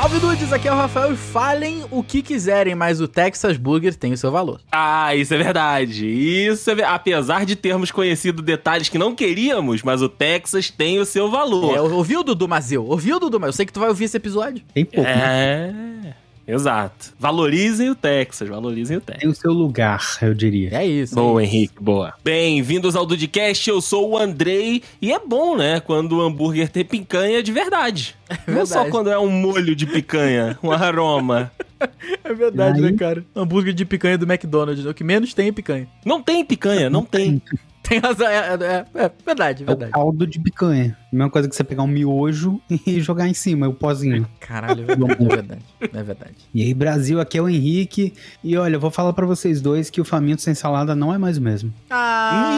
Salve Dudes, aqui é o Rafael e falem o que quiserem, mas o Texas Burger tem o seu valor. Ah, isso é verdade. Isso é ver- Apesar de termos conhecido detalhes que não queríamos, mas o Texas tem o seu valor. É, ouviu, Dudu Mazeu? Ouviu, Dudu? Mas eu sei que tu vai ouvir esse episódio. Tem pouco. né? É, exato. Valorizem o Texas, valorizem o Texas. Tem o seu lugar, eu diria. É isso. Boa, é isso. Henrique, boa. Bem-vindos ao Dudcast, eu sou o Andrei, e é bom, né, quando o hambúrguer tem picanha de verdade. Não só verdade. quando é um molho de picanha, um aroma. É verdade, né, cara? Hambúrguer de picanha do McDonald's, o que menos tem é picanha. Não tem picanha, não tem. Tem razão, é, é, é, é verdade, É o verdade. caldo de picanha. Mesma coisa que você pegar um miojo e jogar em cima, o pozinho. Caralho, é verdade, é verdade. É verdade. E aí, Brasil, aqui é o Henrique. E olha, eu vou falar pra vocês dois que o faminto sem salada não é mais o mesmo. Ah,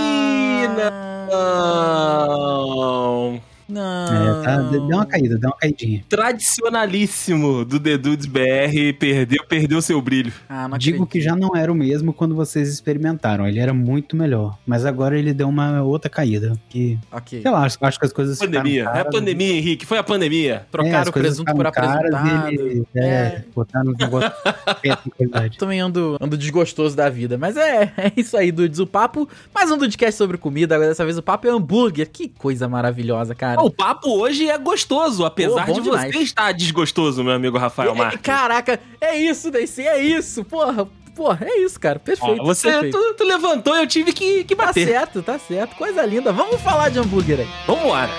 Não. Não. É, tá, deu uma caída, deu uma caidinha. Tradicionalíssimo do The Dudes BR, perdeu, perdeu seu brilho. Ah, não Digo acredito. que já não era o mesmo quando vocês experimentaram. Ele era muito melhor. Mas agora ele deu uma outra caída. Que, Ok. sei lá, acho, acho que as coisas Pandemia. ficaram É a pandemia, Henrique. Foi a pandemia. É, Trocaram o coisas presunto por apresentado. ele- é, É. botaram perto da qualidade. Também ando, ando desgostoso da vida. Mas é, é isso aí, Dudes. O papo, mais um Dudcast sobre comida. Agora dessa vez o papo é hambúrguer. Que coisa maravilhosa, cara. O papo hoje é gostoso, apesar Pô, de você demais. estar desgostoso, meu amigo Rafael É, Marques. Caraca, é isso, Daisy, é isso. Porra, porra, é isso, cara. Perfeito. Ó, você perfeito. tu, tu levantou e eu tive que, que Tá bater. certo, tá certo. Coisa linda. Vamos falar de hambúrguer aí. Vambora.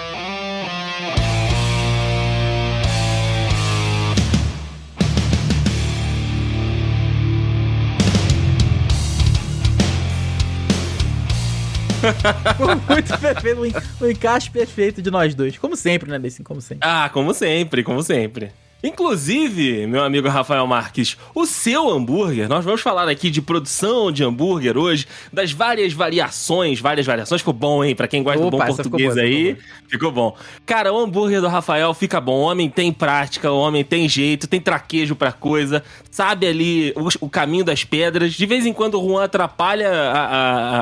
Muito perfeito. O en- O encaixe perfeito de nós dois. Como sempre, né, Daisy? Como sempre. Ah, como sempre, como sempre. Inclusive, meu amigo Rafael Marques, o seu hambúrguer, nós vamos falar aqui de produção de hambúrguer hoje, das várias variações, várias variações. Ficou bom, hein? Pra quem gosta do Opa, bom essa ficou português boa, essa aí, ficou ficou bom. Cara, o hambúrguer do Rafael fica bom. O homem tem prática, o homem tem jeito, tem traquejo pra coisa, sabe ali o, o caminho das pedras. De vez em quando o Juan atrapalha a,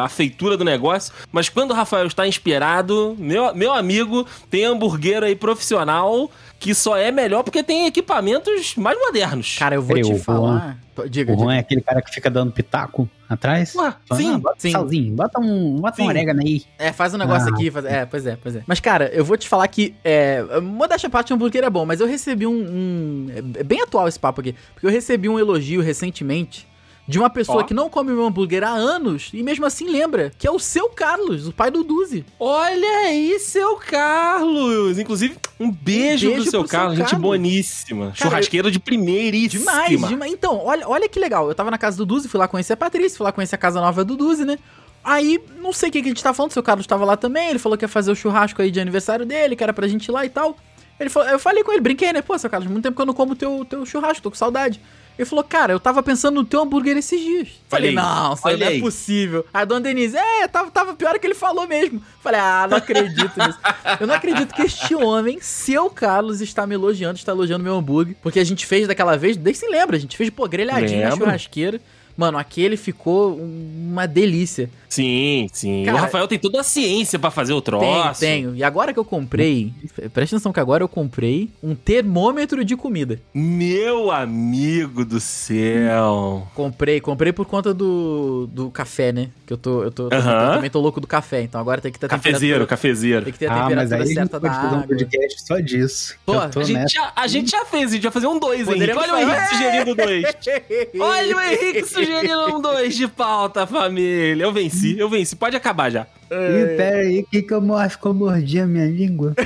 a- a feitura do negócio, mas quando o Rafael está inspirado, meu, meu amigo, tem hambúrguer aí profissional que só é melhor porque tem equipamentos mais modernos. Cara, eu vou Peraí, te falar. Diga, O Juan diga. é aquele cara que fica dando pitaco atrás. Ué, Falando, sim, ah, bota sim. um salzinho, bota um, bota Sim. um orégano aí. É, faz um negócio Ah. aqui. Faz... É, pois é, pois é. Mas, cara, eu vou te falar que. É, modéstia à parte, o hambúrguer é bom, mas eu recebi um, um- É bem atual esse papo aqui. Porque eu recebi um elogio recentemente de uma pessoa Ó. que não come meu hambúrguer há anos e mesmo assim lembra, que é o seu Carlos, o pai do Duzi. Olha aí, seu Carlos! Inclusive, um beijo, Um beijo pro seu pro seu Carlos, gente Carlos. boníssima. Churrasqueiro de primeiríssima. Demais, demais. Então, olha, olha que legal. Eu tava na casa do Duzi, fui lá conhecer a Patrícia, fui lá conhecer a casa nova do Duzi, né? Aí, não sei o que, que a gente tá falando, seu Carlos tava lá também, ele falou que ia fazer o churrasco aí de aniversário dele, que era pra gente ir lá e tal. Ele falou, eu falei com ele, brinquei, né? Pô, seu Carlos, muito tempo que eu não como teu, teu churrasco, tô com saudade. Ele falou, cara, eu tava pensando no teu hambúrguer esses dias. Falei, aí, não, isso aí não é aí. possível. A dona Denise, é, tava, tava pior que ele falou mesmo. Falei, ah, não acredito nisso. Eu não acredito que este homem, seu Carlos, está me elogiando, está elogiando meu hambúrguer. Porque a gente fez daquela vez, nem se lembra, a gente fez, pô, grelhadinho na churrasqueira. Mano, aquele ficou uma delícia. Sim, sim. Cara, o Rafael tem toda a ciência pra fazer o Tenho, troço. tenho. E agora que eu comprei, presta atenção que agora eu comprei um termômetro de comida. Meu amigo do céu. Comprei, comprei por conta do, do café, né? Que eu tô, eu tô, tô- Aham. eu também tô louco do café, então agora tem que ter a Cafezeiro, temperatura- cafezeiro. Tem que ter a Ah, mas temperatura aí a gente certa da pode fazer um água. podcast só disso. Pô, A gente, já, a gente já fez, a gente vai fazer um dois, Henrique. Poderíamos Olha o Henrique sugerindo dois. Olha o Henrique sugerindo um dois de pauta, família. Eu venci, eu venci. Pode acabar já. Ih, pera aí, que que eu acho que eu mordi a minha língua?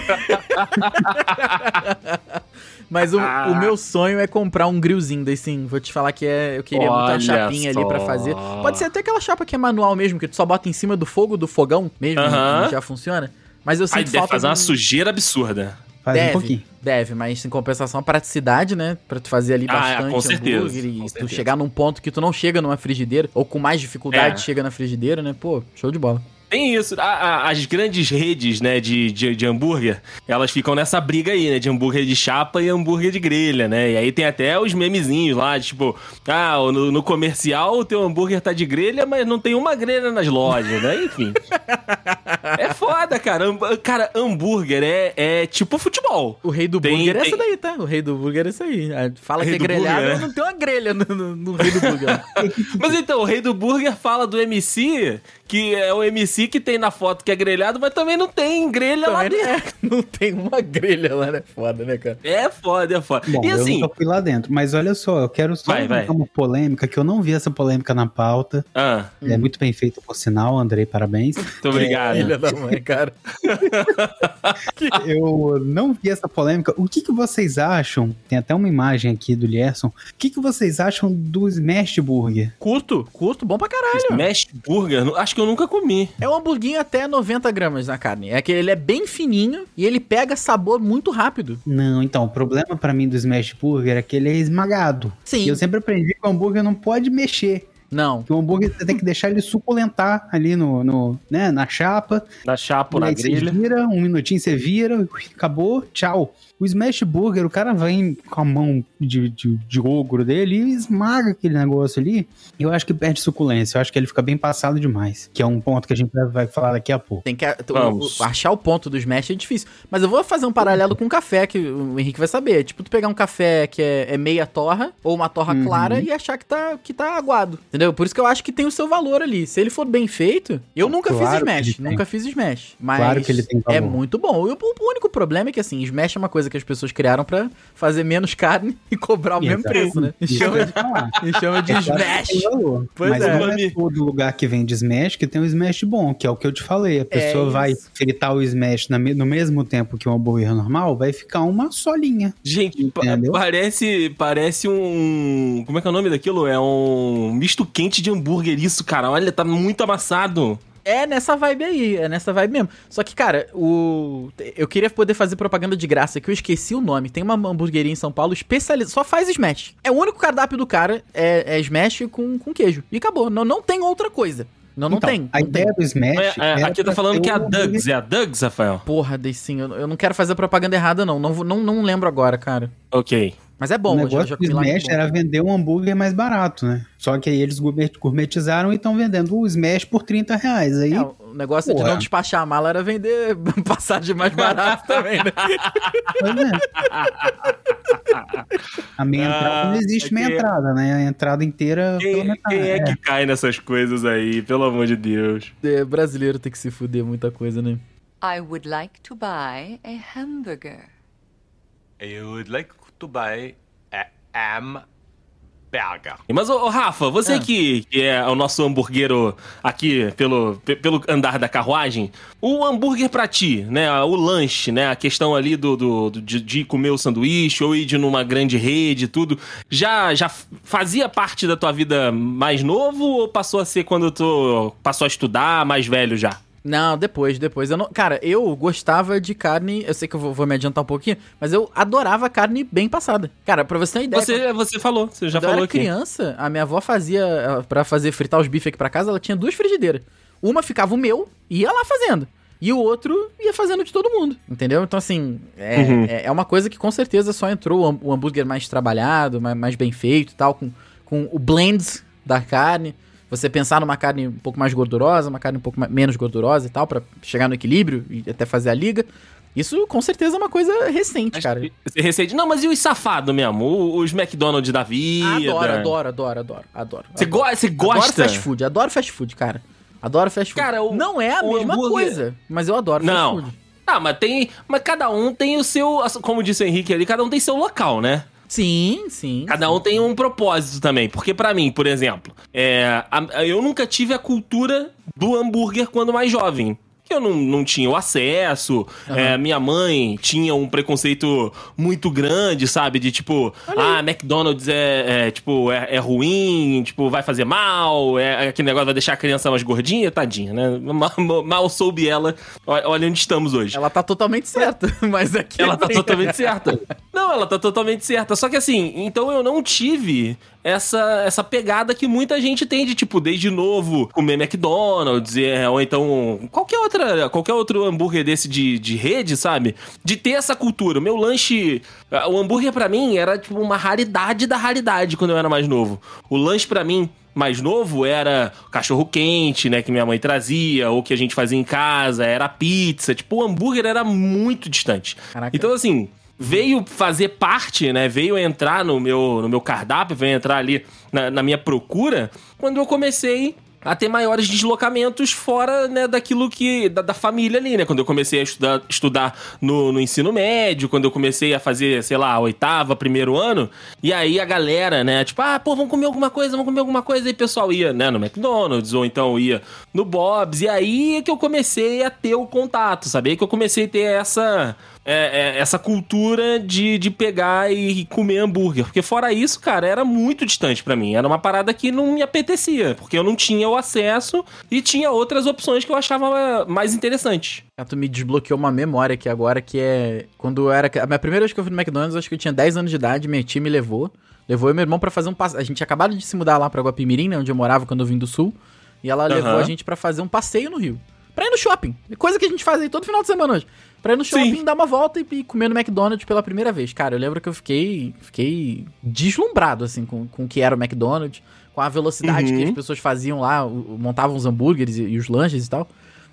Mas o, Ah. o meu sonho é comprar um grillzinho desse, sim. Vou te falar que é, eu queria muito uma Olha chapinha ali pra só. fazer. Pode ser até aquela chapa que é manual mesmo, que tu só bota em cima do fogo do fogão mesmo, Aham. que já funciona. Mas eu Aí sinto deve falta fazer uma de um- sujeira absurda. Faz deve, um pouquinho. Deve, mas em compensação, a praticidade, né? Pra tu fazer ali Ah, bastante com certeza, hambúrguer e com tu certeza. chegar num ponto que tu não chega numa frigideira, ou com mais dificuldade É. chega na frigideira, né? Pô, show de bola. Tem isso. A- a- as grandes redes, né, de, de, de hambúrguer, elas ficam nessa briga aí, né? De hambúrguer de chapa e hambúrguer de grelha, né? E aí tem até os memezinhos lá, de, tipo, ah, no, no comercial o teu hambúrguer tá de grelha, mas não tem uma grelha nas lojas, né? Enfim. é foda, cara. Cara, hambúrguer é, é tipo futebol. O rei do Tem- burger é tem- essa daí, tá? O rei do burger é isso aí. Ah, Fala que é do burger, grelhado, né? não tem uma grelha no, no- no rei do burger. Mas então, o rei do burger fala do MC, que é o MC que tem na foto que é grelhado, mas também não tem grelha lá Também dentro. não, é- não tem uma grelha lá, né? Foda, né, cara? É foda, é foda. Bom, e assim, eu fui lá dentro, mas olha só, eu quero só Vai, vai. uma polêmica, que eu não vi essa polêmica na pauta. ah, É muito bem feito, por sinal, Andrei, parabéns. muito obrigado. Filha da mãe, cara. Eu não vi essa polêmica. O que, que vocês acham? Tem até uma imagem aqui do Lierson. O que, que vocês acham do Smash Burger? Curto, curto, bom pra caralho. Smash Burger, nu- acho que eu nunca comi. É um hamburguinho até 90 gramas na carne. É que ele é bem fininho e ele pega sabor muito rápido. Não, então, o problema pra mim do Smash Burger é que ele é esmagado. Sim. E eu sempre aprendi que o hambúrguer não pode mexer. Não. Que o hambúrguer você tem que deixar ele suculentar ali no, no, né, na chapa. Na chapa ou na aí você grelha. vira, um minutinho você vira, acabou, tchau. O Smash Burger, o cara vem com a mão de, de, de ogro dele e esmaga aquele negócio ali. E eu acho que perde suculência. Eu acho que ele fica bem passado demais. Que é um ponto que a gente vai- falar daqui a pouco. Tem que Vamos. achar o ponto do Smash é difícil. Mas eu vou fazer um paralelo com o café, que o Henrique vai saber. Tipo, tu pegar um café que é, é meia torra, ou uma torra Uhum. clara, e achar que tá, que tá aguado. Entendeu? Por isso que eu acho que tem o seu valor ali. Se ele for bem feito, eu nunca Claro fiz Smash. Nunca fiz Smash. Mas Claro que ele tem é valor. muito bom. E o, o único problema é que, assim, Smash é uma coisa que as pessoas criaram pra fazer menos carne e cobrar o mesmo preço, né? E chama, falar. e chama de É Smash. valor. Pois Mas é. não é todo lugar que vende Smash que tem um Smash bom, que é o que eu te falei. A pessoa vai isso. fritar o Smash na no mesmo tempo que um hambúrguer normal, vai ficar uma só linha. Gente, pa- parece, parece um. Como é que é o nome daquilo? É um misto quente de hambúrguer, isso, cara. Olha, tá muito amassado. É nessa vibe aí, é nessa vibe mesmo. Só que, cara, o. Eu queria poder fazer propaganda de graça, que eu esqueci o nome. Tem uma hamburgueria em São Paulo especializada. Só faz Smash. É o único cardápio do cara, é, é Smash com, com queijo. E acabou. Não, não tem outra coisa. Não, não Então, tem. A não tem. ideia do Smash. É, é, aqui tá falando que é a Dugs. É a Dugs, Rafael? Porra, Deicinho, eu, eu não quero fazer propaganda errada, não. Não, não, não lembro agora, cara. Ok. Mas é bom, o eu negócio já do comi lá, Smash era vender um hambúrguer mais barato, né? Só que aí eles gourmet- gourmetizaram e estão vendendo o Smash por 30 reais. Aí, É, o negócio de Porra. não despachar a mala era vender passagem mais barato também, né? pois é. A meia Ah, entrada não existe meia aqui- entrada, né? A entrada inteira pela Quem, metade. quem é que cai nessas coisas aí, pelo amor de Deus? É, brasileiro tem que se fuder muita coisa, né? I would like to buy a hamburger. I would like to buy a ham burger. Mas, ô, ô, Rafa, você Ah. que, que é o nosso hambúrguero aqui pelo, pe- pelo andar da carruagem, o hambúrguer pra ti, né? O lanche, né? A questão ali do, do- do- de, de comer o sanduíche ou ir de numa grande rede, tudo. Já, já fazia parte da tua vida mais novo ou passou a ser quando tu passou a estudar, mais velho já? Não, depois, depois. Eu não, cara, eu gostava de carne. Eu sei que eu vou, vou me adiantar um pouquinho, mas eu adorava carne bem passada. Cara, pra você ter uma ideia. Você, você falou, você já quando eu falou era aqui. criança, a minha avó fazia, pra fazer fritar os bifes aqui pra casa, ela tinha duas frigideiras. Uma ficava o meu, e ia lá fazendo. E o outro ia fazendo de todo mundo, entendeu? Então, assim, é, Uhum. é, é uma coisa que com certeza só entrou o hambúrguer mais trabalhado, mais, mais bem feito e tal, com, com o blend da carne. Você pensar numa carne um pouco mais gordurosa, uma carne um pouco mais- menos gordurosa e tal, pra chegar no equilíbrio e até fazer a liga. Isso com certeza é uma coisa recente, cara. Recente. Não, mas e os safados mesmo? Os McDonald's da vida? Adoro, adoro, adoro, adoro, adoro. Você, adoro. go você Adoro gosta? fast food, adoro fast food, cara. Adoro fast food. Cara, o- não é a mesma hambúrguer- coisa, mas eu adoro Não. fast food. Ah, mas tem. Mas cada um tem o seu. Como disse o Henrique ali, cada um tem seu local, né? Sim, sim. Cada um tem um propósito também. Porque pra mim, por exemplo, é, a- eu nunca tive a cultura do hambúrguer quando mais jovem. Que eu não, não tinha o acesso, é, minha mãe tinha um preconceito muito grande, sabe? De tipo, ah, McDonald's é, é, tipo, é, é ruim, tipo, vai fazer mal, é, aquele negócio vai deixar a criança mais gordinha, tadinha, né? Mal, mal soube ela, olha onde estamos hoje. Ela tá totalmente certa, mas aqui Ela tá totalmente certa. Não, ela tá totalmente certa. Só que assim, então eu não tive essa, essa pegada que muita gente tem de, tipo, desde novo comer McDonald's, é, ou então qualquer outra, qualquer outro hambúrguer desse de, de rede, sabe? De ter essa cultura. O meu lanche, ah, o hambúrguer pra mim era, tipo, uma raridade da raridade quando eu era mais novo. O lanche pra mim mais novo era cachorro quente, né, que minha mãe trazia, ou que a gente fazia em casa, era pizza, tipo, o hambúrguer era muito distante. Caraca. Então, assim, veio fazer parte, né, veio entrar no meu, no meu cardápio, veio entrar ali na, na minha procura, quando eu comecei a ter maiores deslocamentos fora né, daquilo que. Da, da família ali, né? Quando eu comecei a estudar, estudar no, no ensino médio, quando eu comecei a fazer, sei lá, oitava, primeiro ano, e aí a galera, né, tipo, ah, pô, vamos comer alguma coisa, vamos comer alguma coisa, e o pessoal ia, né, no McDonald's, ou então ia no Bob's, e aí é que eu comecei a ter o contato, sabe? Aí que eu comecei a ter essa é, é, essa cultura de, de pegar e comer hambúrguer. Porque fora isso, cara, era muito distante para mim. Era uma parada que não me apetecia, porque eu não tinha o acesso e tinha outras opções que eu achava mais interessantes. Ah, tu me desbloqueou uma memória aqui agora, que é... Quando eu era... A minha primeira vez que eu fui no McDonald's, acho que eu tinha 10 anos de idade, minha tia me levou. Levou eu e meu irmão pra fazer um passeio. A gente tinha acabado de se mudar lá pra Guapimirim, né, onde eu morava quando eu vim do Sul. E ela levou Aham. a gente pra fazer um passeio no Rio. Pra ir no shopping. Coisa que a gente faz aí todo final de semana hoje. Pra ir no shopping, Sim. dar uma volta e, e comer no McDonald's pela primeira vez. Cara, eu lembro que eu fiquei, fiquei deslumbrado, assim, com, com o que era o McDonald's, com a velocidade Uhum. que as pessoas faziam lá, montavam os hambúrgueres e, e os lanches e tal.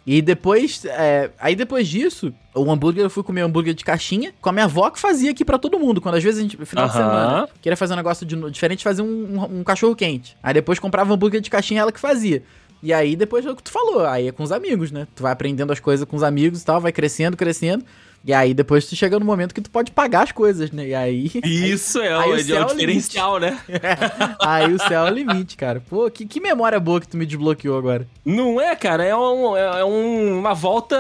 E depois, é, aí depois disso, o hambúrguer, eu fui comer hambúrguer de caixinha com a minha avó que fazia aqui pra todo mundo. Quando às vezes a gente, no final de Aham. semana, queria fazer um negócio de, diferente, fazer um, um, um cachorro quente. Aí depois comprava hambúrguer de caixinha, ela que fazia. E aí depois é o que tu falou, aí é com os amigos, né? Tu vai aprendendo as coisas com os amigos e tal, vai crescendo, crescendo. E aí depois tu chega no momento que tu pode pagar as coisas, né? E aí. Isso é, aí o, o é é o diferencial, né? aí o céu é o limite, cara. Pô, que, que memória boa que tu me desbloqueou agora. Não é, cara? É, um- é- é um- uma volta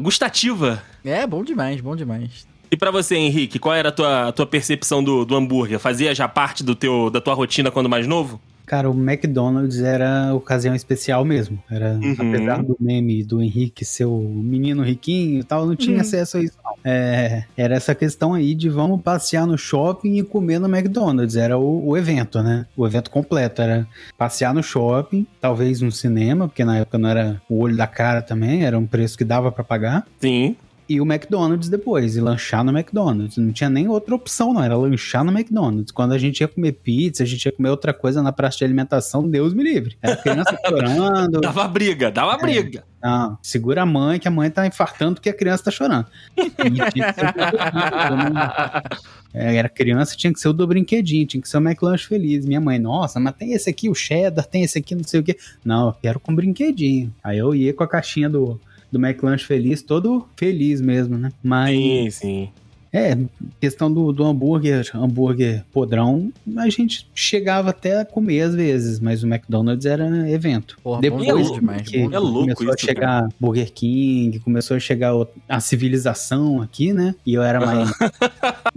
gustativa. É, bom demais, bom demais. E pra você, Henrique, qual era a tua, a tua percepção do, do hambúrguer? Fazia já parte do teu, da tua rotina quando mais novo? Cara, o McDonald's era ocasião especial mesmo. Era, Uhum. apesar do meme do Henrique ser o menino riquinho e tal, não tinha acesso a isso, não. É, era essa questão aí de vamos passear no shopping e comer no McDonald's. Era o, o evento, né? O evento completo. Era passear no shopping, talvez no cinema, porque na época não era o olho da cara também, era um preço que dava pra pagar. Sim. E o McDonald's depois, e lanchar no McDonald's. Não tinha nem outra opção, não. Era lanchar no McDonald's. Quando a gente ia comer pizza, a gente ia comer outra coisa na praça de alimentação, Deus me livre. Era criança chorando. Dava briga, dava briga. Não, segura a mãe, que a mãe tá infartando porque a criança tá chorando. É, Era criança, tinha que ser o do brinquedinho, tinha que ser o McLanche feliz. Minha mãe, nossa, mas tem esse aqui, o cheddar, tem esse aqui, não sei o quê. Não, eu quero com brinquedinho. Aí eu ia com a caixinha do, do McLanche feliz, todo feliz mesmo, né? Mas, Sim, sim. é, questão do, do hambúrguer, hambúrguer podrão, a gente chegava até a comer às vezes, mas o McDonald's era evento. Porra, Depois bom louco demais, que É louco começou a isso, chegar Burger King, começou a chegar a civilização aqui, né? E eu era mais,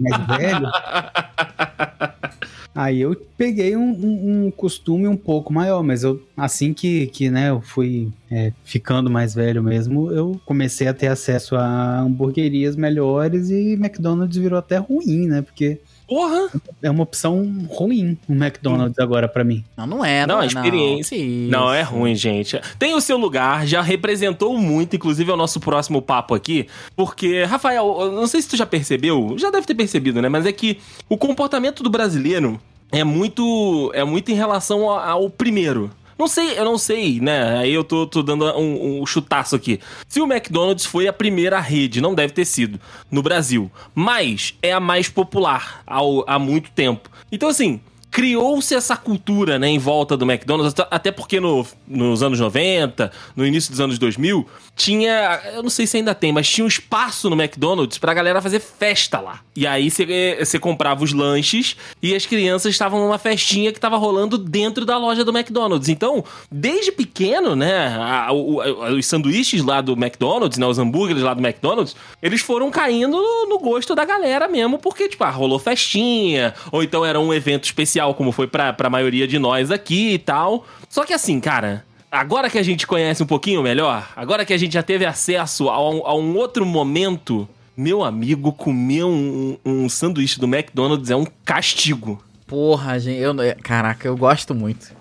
mais velho. Aí eu peguei um, um- um costume um pouco maior, mas eu assim que, que né, eu fui é, ficando mais velho mesmo, eu comecei a ter acesso a hamburguerias melhores e McDonald's virou até ruim, né? Porque Porra! é uma opção ruim o McDonald's agora pra mim. Não, não é, Não, não, a é, experiência- Que Não, é ruim, gente. Tem o seu lugar, já representou muito, inclusive é o nosso próximo papo aqui, porque, Rafael, não sei se tu já percebeu, já deve ter percebido, né? Mas é que o comportamento do brasileiro é muito, é muito em relação ao, ao primeiro. Não sei, eu não sei, né? Aí eu tô, tô dando um, um chutaço aqui. Se o McDonald's foi a primeira rede, não deve ter sido no Brasil, mas é a mais popular ao- há muito tempo. Então, assim, criou-se essa cultura, né, em volta do McDonald's, até- porque no- nos anos 90, no início dos anos 2000, tinha, eu não sei se ainda tem, mas tinha um espaço no McDonald's pra galera fazer festa lá. E aí você você comprava os lanches e as crianças estavam numa festinha que tava rolando dentro da loja do McDonald's. Então, desde pequeno, né, a- o- a- os sanduíches lá do McDonald's, né, os hambúrgueres lá do McDonald's, eles foram caindo no, no gosto da galera mesmo, porque, tipo, ah, rolou festinha, ou então era um evento especial, como foi pra, pra maioria de nós aqui e tal. Só que assim, cara, agora que a gente conhece um pouquinho melhor, agora que a gente já teve acesso a um, a um outro momento Meu amigo, comer um, um sanduíche do McDonald's é um castigo. Porra, gente, eu, é, caraca, eu gosto muito.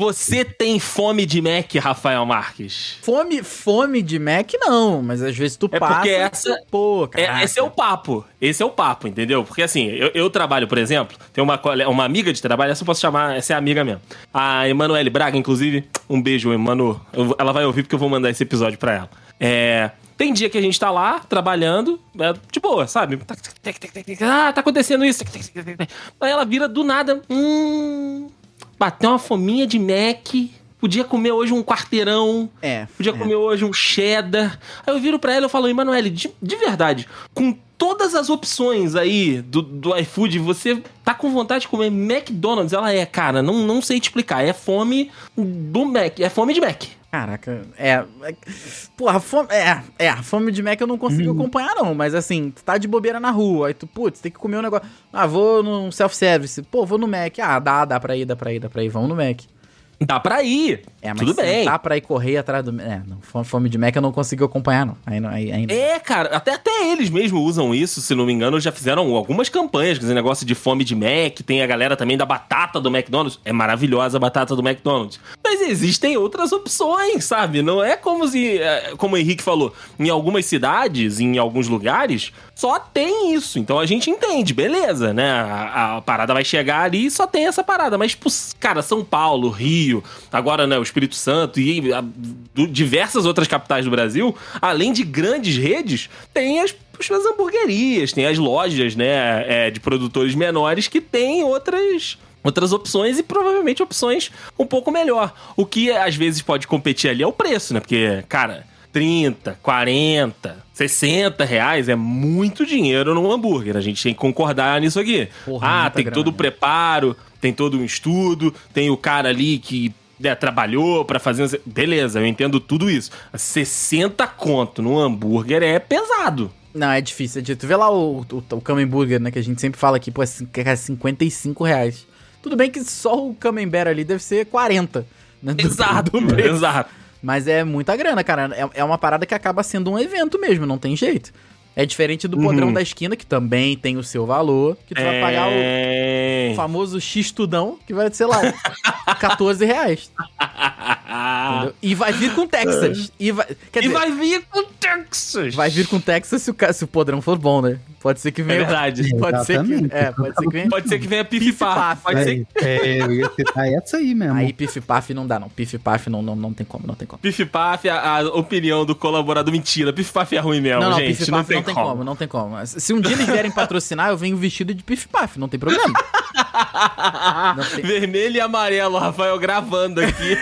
Você tem fome de Mac, Rafael Marques? Fome, fome de Mac não, mas às vezes tu É passa. porque essa- Pô, É, esse é o papo. Esse é o papo, entendeu? Porque assim, eu, eu trabalho, por exemplo, tem uma, uma amiga de trabalho, essa eu posso chamar, essa é amiga mesmo. A Emanuele Braga, inclusive. Um beijo, Emanu. Ela vai ouvir porque eu vou mandar esse episódio pra ela. É. Tem dia que a gente tá lá, trabalhando, é, de boa, sabe? Ah, tá acontecendo isso. Aí ela vira do nada. Hum. Bateu uma fominha de Mac. Podia comer hoje um quarteirão. É. Podia é. comer hoje um cheddar. Aí eu viro pra ela e falo, Emanuele, de, de verdade, com todas as opções aí do, do iFood, você tá com vontade de comer McDonald's? Ela é, cara, não, não sei te explicar. É fome do Mac, é fome de Mac. Caraca, é. é porra, fome. É, é, a fome de Mac eu não consigo acompanhar, não. Mas assim, tu tá de bobeira na rua, aí tu, putz, tem que comer um negócio. Ah, vou no self-service. Pô, vou no Mac. Ah, dá, dá pra ir, dá pra ir, dá pra ir. Vamos no Mac. Dá pra ir. É, mas Tudo bem. Dá pra ir correr atrás do. É, não, fome- de Mac eu não consigo acompanhar, não. Aí, aí, aí não. É, cara, até, até eles mesmo usam isso, se não me engano, já fizeram algumas campanhas com esse negócio de fome de Mac, tem a galera também da batata do McDonald's. É maravilhosa a batata do McDonald's. Mas existem outras opções, sabe? Não é como se, é, como o Henrique falou, em algumas cidades, em alguns lugares, só tem isso. Então a gente entende, beleza, né? A, a parada vai chegar ali e só tem essa parada. Mas, cara, São Paulo, Rio, agora, né, o Espírito Santo e a- do- diversas outras capitais do Brasil, além de grandes redes, tem as, as hamburguerias, tem as lojas, né, é, de produtores menores que tem outras outras opções e provavelmente opções um pouco melhor. O que às vezes pode competir ali é o preço, né? Porque, cara, 30, 40, 60 reais é muito dinheiro num hambúrguer. A gente tem que concordar nisso aqui. Porra, ah, tem grana, todo o né? preparo, tem todo um estudo, tem o cara ali que né, trabalhou pra fazer. Beleza, eu entendo tudo isso. 60 conto no hambúrguer é pesado. Não, é difícil. É. Tu vê lá o, o, o Camembert, né? Que a gente sempre fala aqui, pô, é cin- que é 55 reais. Tudo bem que só o Camembert ali deve ser 40. Né, do- Exato, do exato. Mas é muita grana, cara. É, é uma parada que acaba sendo um evento mesmo, não tem jeito. É diferente do podrão Uhum. da esquina, que também tem o seu valor, que tu vai pagar o É... famoso X-Tudão, que vai, sei lá, 14 reais. entendeu? E vai vir com Texas. E vai, quer E dizer, vai... vai vir com Texas. vir com Texas se o, se o podrão for bom, né? Pode ser que É venha. verdade. Pode ser que, é, pode ser que venha. Pode ser que venha pifipar. Pif-paf. Pode ser É, é, eu ia citar essa aí mesmo. Aí Pif Paf não dá, não. Pif Paf não, não, não tem como, não tem como. Pif-paf, a, a opinião do colaborador. Mentira, Pif-paf é ruim mesmo, não, não, gente. Pif não Paf tem não tem como. como, não tem como. Mas Se um dia eles vierem patrocinar, eu venho vestido de Pif Paf, não tem problema. Não tem- Vermelho e amarelo, Rafael gravando aqui.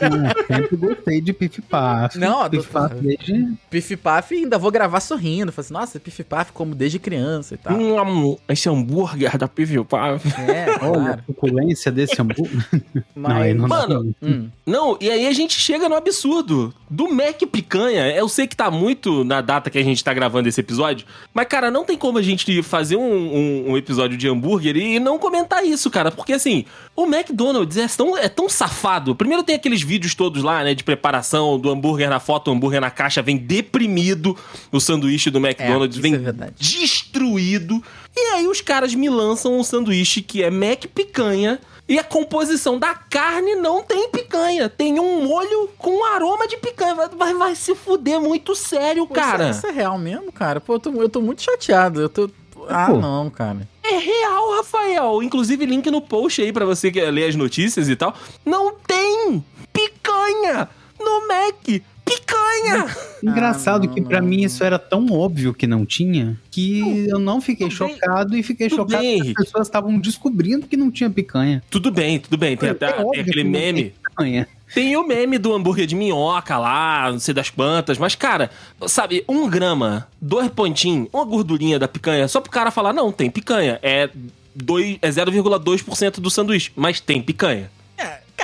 Ah, sempre gostei de Pif Paf. Não, Pif Paf desde. Pif Paf ainda vou gravar sorrindo. Falei assim, nossa, Pif Paf como desde criança e tal. Hum, esse hambúrguer da Pif-paf. É, Olha claro. a suculência desse hambúrguer. Não, aí não dá Mano, Hum, Não, e aí a gente chega no absurdo do Mac Picanha. Eu sei que tá muito na data que a gente tá gravando esse episódio, mas, cara, não tem como a gente fazer um, um- um episódio de hambúrguer e não comentar isso, cara. Porque, assim, o McDonald's é tão, é tão safado. Primeiro tem aqueles vídeos todos lá, né, de preparação do hambúrguer na foto, o hambúrguer na caixa, vem deprimido o sanduíche do McDonald's, isso vem é destruído. E aí os caras me lançam um sanduíche que é Mac Picanha. E a composição da carne não tem picanha. Tem um molho com aroma de picanha. Vai, vai, se fuder muito sério, Pô, cara. Isso, isso é real mesmo, cara? Pô, eu tô, eu tô muito chateado. Eu tô. Ah, Pô. não, cara. É real, Rafael. Inclusive, link no post aí pra você que ler as notícias e tal. Não tem picanha no Mac. Picanha! Engraçado Ah, não, que pra não, mim não. isso era tão óbvio que não tinha que eu não fiquei tudo bem. chocado e fiquei chocado bem, que as pessoas estavam descobrindo que não tinha picanha. Tudo bem, tudo bem. Tem É até tem óbvio aquele que não meme. picanha. Tem o meme do hambúrguer de minhoca lá, não sei das quantas, mas, cara, sabe, um grama, dois pontinhos, uma gordurinha da picanha, só pro cara falar, não, tem picanha. É, dois- é 0,2% do sanduíche, mas tem picanha.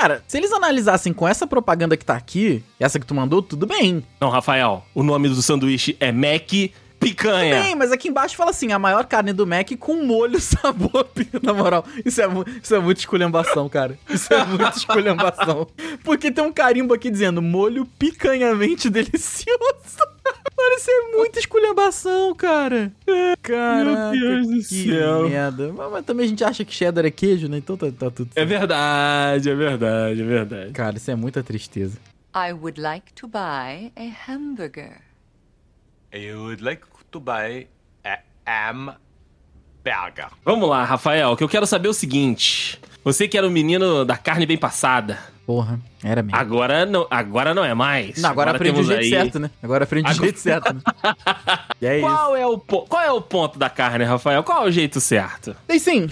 Cara, se eles analisassem com essa propaganda que tá aqui, essa que tu mandou, tudo bem. Não, Rafael, o nome do sanduíche é Mac Picanha. Bem, mas aqui embaixo fala assim, a maior carne do Mac com molho sabor, na moral. Isso é, isso é muito esculhambação, cara. Isso é muito esculhambação. Porque tem um carimbo aqui dizendo molho picanhamente delicioso. Mano, isso é muita esculhambação, cara. Caraca, Meu Deus do que céu. merda. Mas, mas também a gente acha que cheddar é queijo, né? Então tá, tá tudo É certo. verdade, é verdade, é verdade. Cara, isso é muita tristeza. I would like to buy a hamburger. I would like to buy a hamburger. Vamos lá, Rafael, que eu quero saber o seguinte. Você que era o menino da carne bem passada, Porra, era mesmo. agora não, agora não é mais. Não, agora, aprendi o jeito aí- certo, né? Agora aprendi o Agora- jeito certo. Né? é isso. Qual é, o, po- qual é o ponto da carne, Rafael? Qual é o jeito certo? E sim,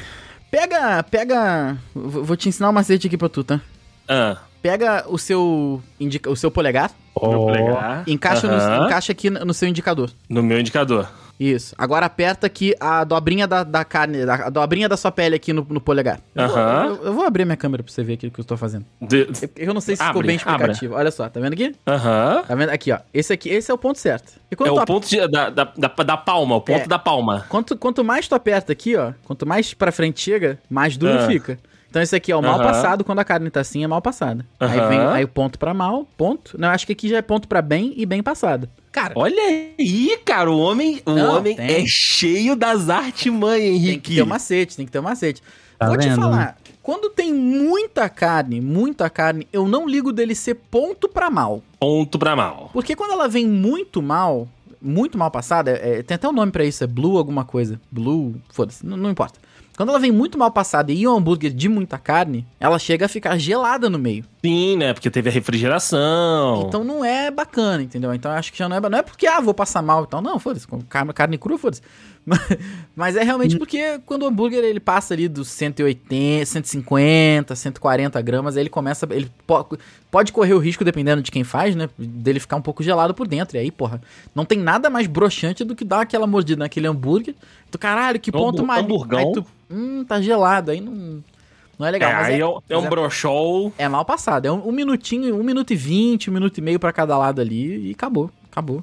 pega, pega... Vou te ensinar um macete aqui pra tu, tá? Ah, Pega o seu, indica, o seu polegar, meu Ó, polegar. e encaixa, Aham. no, encaixa aqui no seu indicador. no meu indicador. Isso. Agora aperta aqui a dobrinha da, da carne, a dobrinha da sua pele aqui no, no polegar. Eu vou- Aham. Eu, eu vou abrir minha câmera pra você ver aqui o que eu tô fazendo. De- Eu, eu não sei se ficou Abre, bem explicativo. Olha só, tá vendo aqui? Aham. Tá vendo? Aqui, ó. Esse aqui, esse é o ponto certo. E É o ap- ponto de- da, da, da, da palma, o ponto É. da palma. quanto, quanto mais tu aperta aqui, ó, quanto mais pra frente chega, mais duro Ah. fica. Então esse aqui é o mal Aham. passado, quando a carne tá assim, é mal passada. Aí Aham. vem aí o ponto pra mal, ponto. Não, acho que aqui já é ponto pra bem e bem passado. Cara, Olha aí, cara, o homem, o Não, homem tem. é cheio das tem Henrique. que ter um macete, tem que ter um macete. Tá Vou te vendo? falar, quando tem muita carne, muita carne, eu não ligo dele ser ponto pra mal. Ponto pra mal. Porque quando ela vem muito mal, muito mal passada, é- tem até um nome pra isso, é blue alguma coisa. Blue, foda-se, não, não importa. Quando ela vem muito mal passada e um hambúrguer de muita carne, ela chega a ficar gelada no meio. Sim, né? Porque teve a refrigeração. Então não é bacana, entendeu? Então eu acho que já não é Não é porque, ah, vou passar mal e tal. Não, foda-se, com carne, carne crua, foda-se. Mas, é realmente porque quando o hambúrguer ele passa ali dos 180, 150, 140 gramas, aí ele começa. Ele po- pode correr o risco, dependendo de quem faz, né? Dele ficar um pouco gelado por dentro. E aí, porra, não tem nada mais broxante do que dar aquela mordida naquele hambúrguer. Tu, caralho, que ponto mais. Aí tu, hum, tá gelado. Aí não. Não é legal. é, mas aí é- é, um- é um é- brochol. é mal passado. É um, um minutinho, um minuto e vinte, um minuto e meio pra cada lado ali e acabou. Acabou.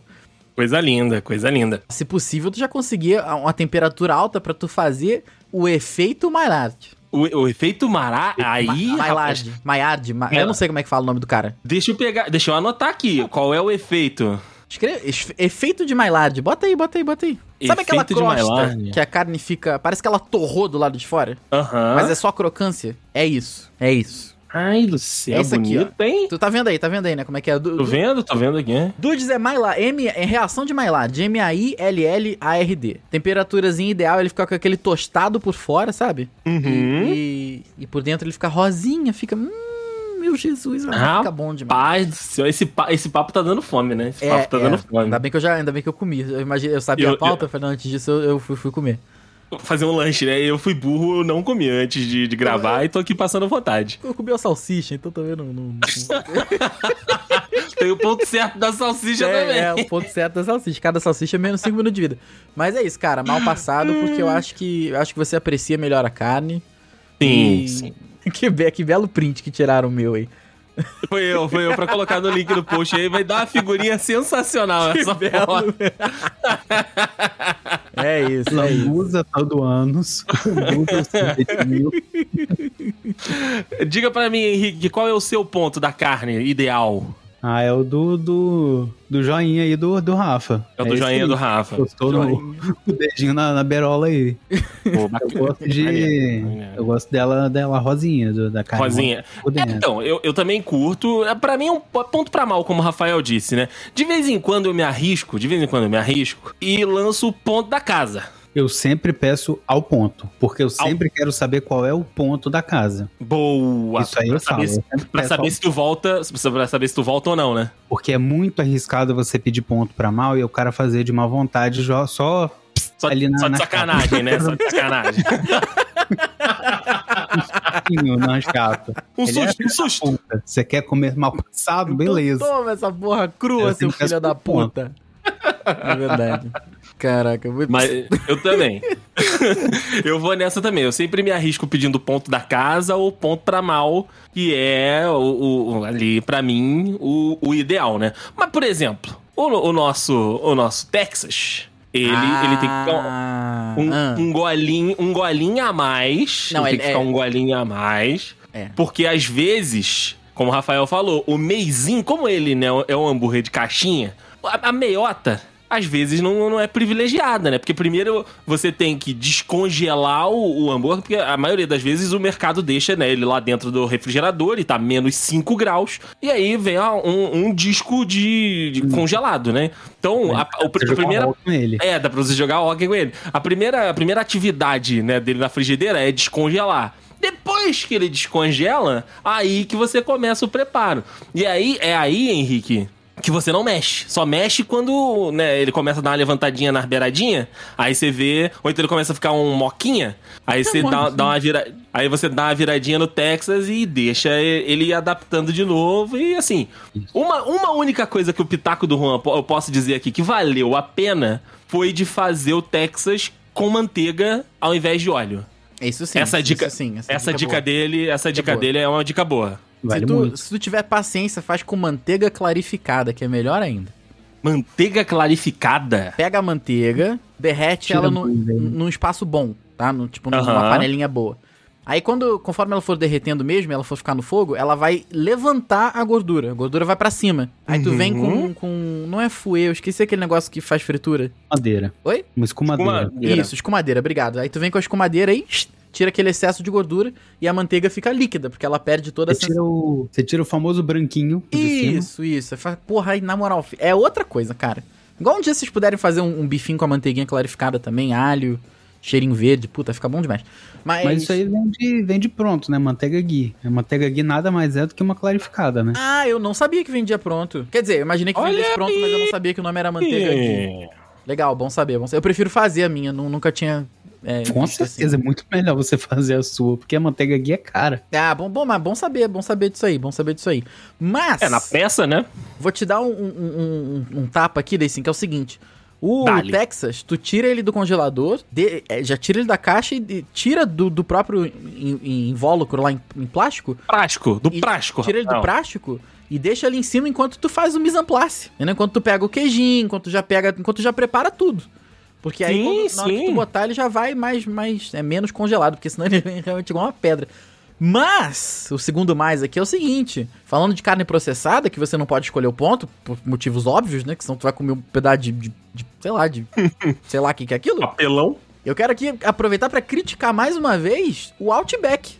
Coisa linda, coisa linda. Se possível, tu já conseguia uma temperatura alta pra tu fazer o efeito Maillard. O, o efeito Mará, aí. Ma Maillard. Maillard. Ma É. Eu não sei como é que fala o nome do cara. Deixa eu pegar, deixa eu anotar aqui. Qual é o efeito? Escreve, es- efeito de Maillard. Bota aí, bota aí, bota aí. Sabe aquela Efeito de crosta que a carne fica... Parece que ela torrou do lado de fora? Aham. Mas é só crocância? É isso. É isso. Ai, do céu, Esse aqui, bonito, hein? Tu tá vendo aí, tá vendo aí, né? Como é que é? Du- Tô vendo, tô vendo aqui. Dudes é Maillard, M é reação de Maillard, M-A-I-L-L-A-R-D. Temperaturazinha ideal, ele fica com aquele tostado por fora, sabe? Uhum. E, e, e por dentro ele fica rosinha, fica. Hum, meu Jesus, vai fica bom demais. Rapaz do céu, esse, pa- esse papo tá dando fome, né? Esse papo tá dando fome. É, Ainda bem que eu já, ainda bem que eu comi. Eu, imagine, eu sabia Eu- a pauta, eu falei, não, antes disso eu, eu fui, fui comer. Fazer um lanche, né? Eu fui burro, eu não comi antes de, de gravar e tô aqui passando vontade. Eu comi a salsicha, então também não. não, não... Tem o ponto certo da salsicha também. é, é, o ponto certo da salsicha. Cada salsicha é menos 5 minutos de vida. Mas é isso, cara. Mal passado, porque eu acho que eu acho que você aprecia melhor a carne. Sim, E- sim. Que, be que belo print que tiraram o meu aí. Foi eu, foi eu pra colocar no link do post aí. Vai dar uma figurinha sensacional essa foto. É isso, é isso. Lambuza todo anos. Diga pra mim, Henrique, qual é o seu ponto da carne ideal? Ah, é o do, do, do joinha aí do, do Rafa. É o do esse joinha aí. do Rafa. Gostou no, o dedinho na, na berola aí. Pô, Eu gosto de. Eu gosto dela, dela rosinha, do- da carne. Rosinha. É, então, eu, eu também curto. É, Pra mim é um po- ponto pra mal, como o Rafael disse, né? De vez em quando eu me arrisco, de vez em quando eu me arrisco e lanço o ponto da casa. Eu sempre peço ao ponto, porque eu sempre quero saber qual é o ponto da casa. Boa! Isso aí pra eu saber, falo. eu pra saber ao- se tu volta, pra saber se tu volta ou não, né? Porque é muito arriscado você pedir ponto pra mal e o cara fazer de má vontade só Só, Ali na- só de na sacanagem, né? Só de sacanagem. pouquinho na chapa. Um Ele é susto, um susto. Você quer comer mal passado? Beleza. Então Toma essa porra crua, Eu seu filho da puta. É verdade. Caraca, muito... Mas eu também. eu vou nessa também. Eu sempre me arrisco pedindo ponto da casa ou ponto pra mal, que é o, o- ali, pra mim, o, o ideal, né? Mas, por exemplo, o, o nosso, o nosso Texas, ele, ele tem que ficar Ah, um, ah. um golinho, um golinho a mais. Não, ele ele tem que ficar é- um golinho a mais. É. Porque às vezes, como o Rafael falou, o meizinho, como ele né, é um hambúrguer de caixinha, a, a meiota. Às vezes não, não é privilegiada, né? Porque primeiro você tem que descongelar o, o hambúrguer, porque a maioria das vezes o mercado deixa né, ele lá dentro do refrigerador e tá menos 5 graus, e aí vem ó, um, um disco de, de congelado, né? Então, a, o, Você a primeira. com ele. É, dá pra você jogar hockey com ele. A primeira, a primeira atividade né, dele na frigideira é descongelar. Depois que ele descongela, aí que você começa o preparo. E aí, é aí, Henrique, que você não mexe. Só mexe quando né, ele começa a dar uma levantadinha na beiradinha, aí você vê, ou então ele começa a ficar um moquinha, aí você dá, dá uma vira, aí você dá uma viradinha no Texas e deixa ele adaptando de novo e assim, uma, uma única coisa que o pitaco do Juan eu posso dizer aqui que valeu a pena foi de fazer o Texas com manteiga ao invés de óleo. Isso sim. essa isso dica, sim, essa, dica boa. dele, essa dica boa. dele é uma dica boa. Vale se, tu, muito. se tu tiver paciência, faz com manteiga clarificada, que é melhor ainda. Manteiga clarificada. Pega a manteiga, derrete Tira ela no, num espaço bom, tá? No, tipo, numa panelinha boa. Aí quando, conforme ela for derretendo mesmo, ela for ficar no fogo, ela vai levantar a gordura. A gordura vai pra cima. Aí tu vem Uhum. com, com. Não é fouet, eu esqueci aquele negócio que faz fritura. Madeira. Oi? Uma escumadeira. Escumadeira. Isso, escumadeira, obrigado. Aí tu vem com a escumadeira aí, tira aquele excesso de gordura e a manteiga fica líquida, porque ela perde toda a Você tira, o, você tira o famoso branquinho de cima. Isso, isso. Fala, Porra, aí na moral, é outra coisa, cara. Igual um dia vocês puderem fazer um, um bifinho com a manteiguinha clarificada também, alho, cheirinho verde, puta, fica bom demais. Mas, Mas isso aí vem de, vem de pronto, né? Manteiga ghee. A manteiga ghee nada mais é do que uma clarificada, né? Ah, eu não sabia que vendia pronto. Quer dizer, eu imaginei que Olha vendesse pronto, mas eu não sabia que o nome era manteiga. ghee. É. Legal, bom saber, bom saber. Eu prefiro fazer a minha, nu- nunca tinha. É, Com assim. certeza, é muito melhor você fazer a sua, porque a manteiga ghee é cara. Ah, bom, bom, mas bom saber, bom saber disso aí, bom saber disso aí. Mas, É, na peça, né? vou te dar um, um, um- um tapa aqui, desse, que é o seguinte. O Dale. Texas, tu tira ele do congelador, de- é, já tira ele da caixa e, e tira do, do próprio in- in- invólucro lá em, em plástico, Prático, do prático. tira ele do Rafael. plástico e deixa ali em cima enquanto tu faz o mise en place. Entendeu? Enquanto tu pega o queijinho, enquanto tu já pega, enquanto tu já prepara tudo. Porque aí Sim, quando, na hora que sim. tu botar ele já vai mais, mais é menos congelado, porque senão ele vem realmente igual uma pedra. Mas, o segundo mais aqui é o seguinte: falando de carne processada, que você não pode escolher o ponto, por motivos óbvios, né? Que senão tu vai comer um pedaço de, de- de- sei lá, de. sei lá o que, que é aquilo. Papelão. Eu quero aqui aproveitar pra criticar mais uma vez o Outback.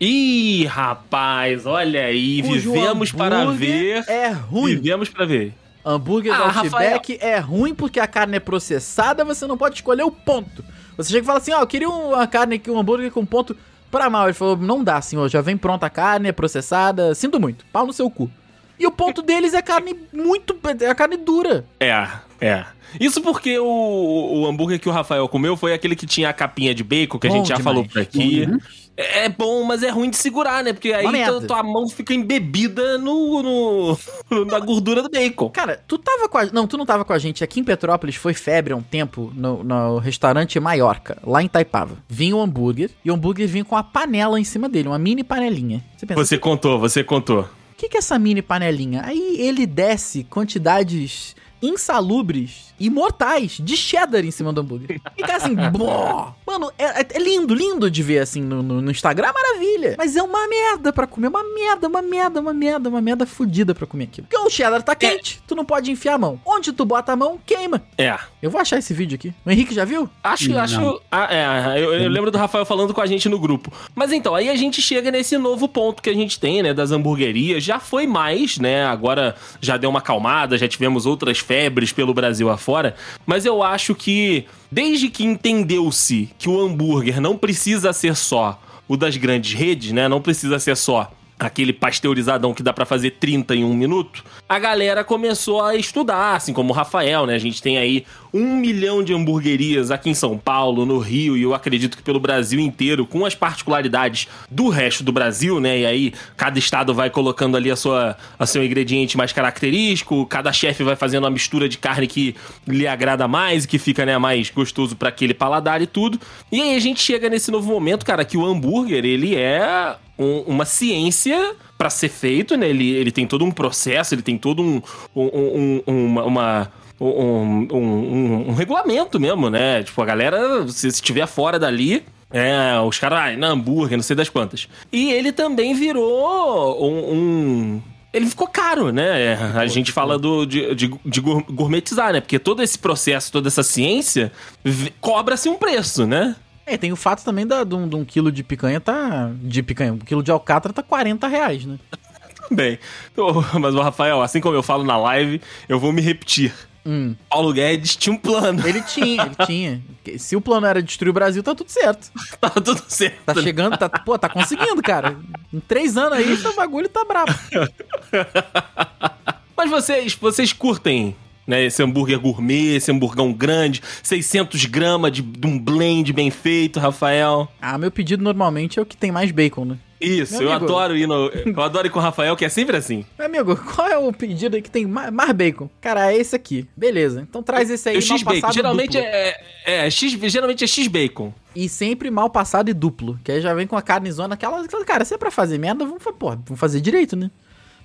Ih, rapaz, olha aí, cujo vivemos para ver. É ruim. Vivemos para ver. Hambúrguer do Ah, Outback é ruim porque a carne é processada, você não pode escolher o ponto. Você chega e fala assim, ó, eu queria uma carne aqui, um hambúrguer com ponto pra mal. Ele falou, não dá, senhor, já vem pronta a carne, é processada, sinto muito, pau no seu cu. E o ponto deles é carne muito, é a carne dura. É, é. Isso porque o, o hambúrguer que o Rafael comeu foi aquele que tinha a capinha de bacon, que a Bom gente já demais, falou por aqui. bom É é bom, mas é ruim de segurar, né? Porque aí tua, merda. tua mão fica embebida no, no- na gordura do bacon. Cara, tu tava com a... Não, tu não tava com a gente. Aqui em Petrópolis foi febre há um tempo no, no restaurante Maiorca, lá em Taipava. Vinha o hambúrguer e o hambúrguer vinha com a panela em cima dele, uma mini panelinha. Você pensa, Você contou, você contou. O que, que é essa mini panelinha? Aí ele desce quantidades insalubres e mortais de cheddar em cima do hambúrguer. Fica assim, bó. Mano, é, é lindo, lindo de ver assim no, no- no Instagram, maravilha. Mas é uma merda pra comer, uma merda, uma merda, uma merda, uma merda fodida pra comer aquilo. Porque o cheddar tá quente, tu não pode enfiar a mão. Onde tu bota a mão, queima. É. Eu vou achar esse vídeo aqui. O Henrique já viu? Acho, Não. acho. Ah, é, eu, eu lembro do Rafael falando com a gente no grupo. Mas então, aí a gente chega nesse novo ponto que a gente tem, né? Das hamburguerias. Já foi mais, né? Agora já deu uma acalmada, já tivemos outras febres pelo Brasil afora. Mas eu acho que, desde que entendeu-se que o hambúrguer não precisa ser só o das grandes redes, né? Não precisa ser só aquele pasteurizadão que dá pra fazer 30 em um minuto, a galera começou a estudar, assim como o Rafael, né? A gente tem aí um milhão de hamburguerias aqui em São Paulo, no Rio, e eu acredito que pelo Brasil inteiro, com as particularidades do resto do Brasil, né? E aí cada estado vai colocando ali a sua, a seu ingrediente mais característico, cada chefe vai fazendo uma mistura de carne que lhe agrada mais e que fica, né, mais gostoso pra aquele paladar e tudo. E aí a gente chega nesse novo momento, cara, que o hambúrguer, ele é um- uma ciência pra ser feito, né? Ele, ele tem todo um processo, ele tem todo um, um- um- uma, uma- um, um- um- um regulamento mesmo, né? Tipo, a galera, se estiver fora dali, é, os caras, ah, na hambúrguer, não sei das quantas. E ele também virou um, ele ficou caro, né? A gente fala do, de, de, de gour- gourmetizar, né? Porque todo esse processo, toda essa ciência, cobra-se um preço, né? É, tem o fato também da, de, um, de um quilo de picanha tá. De picanha, um quilo de alcatra tá 40 reais, né? Bem, ô, mas o Rafael, assim como eu falo na live, eu vou me repetir. Hum. Paulo Guedes tinha um plano. Ele tinha, ele tinha. Se o plano era destruir o Brasil, tá tudo certo. tá tudo certo. Tá chegando, tá, pô, tá conseguindo, cara. Em três anos aí, o bagulho tá brabo. Mas vocês, vocês curtem, né? Esse hambúrguer gourmet, esse hamburgão grande, 600 gramas de, de um blend bem feito, Rafael. Ah, meu pedido normalmente é o que tem mais bacon, né? Isso, Meu eu amigo. adoro ir no. Eu adoro ir com o Rafael, que é sempre assim. Meu amigo, qual é o pedido aí que tem mais, mais bacon? Cara, é esse aqui. Beleza. Então traz esse aí, o X bacon. passado Geralmente duplo. é, é, X, geralmente é X bacon. E sempre mal passado e duplo. Que aí já vem com a carnezona, aquela. Cara, se é pra fazer merda, vamos, porra, vamos fazer direito, né?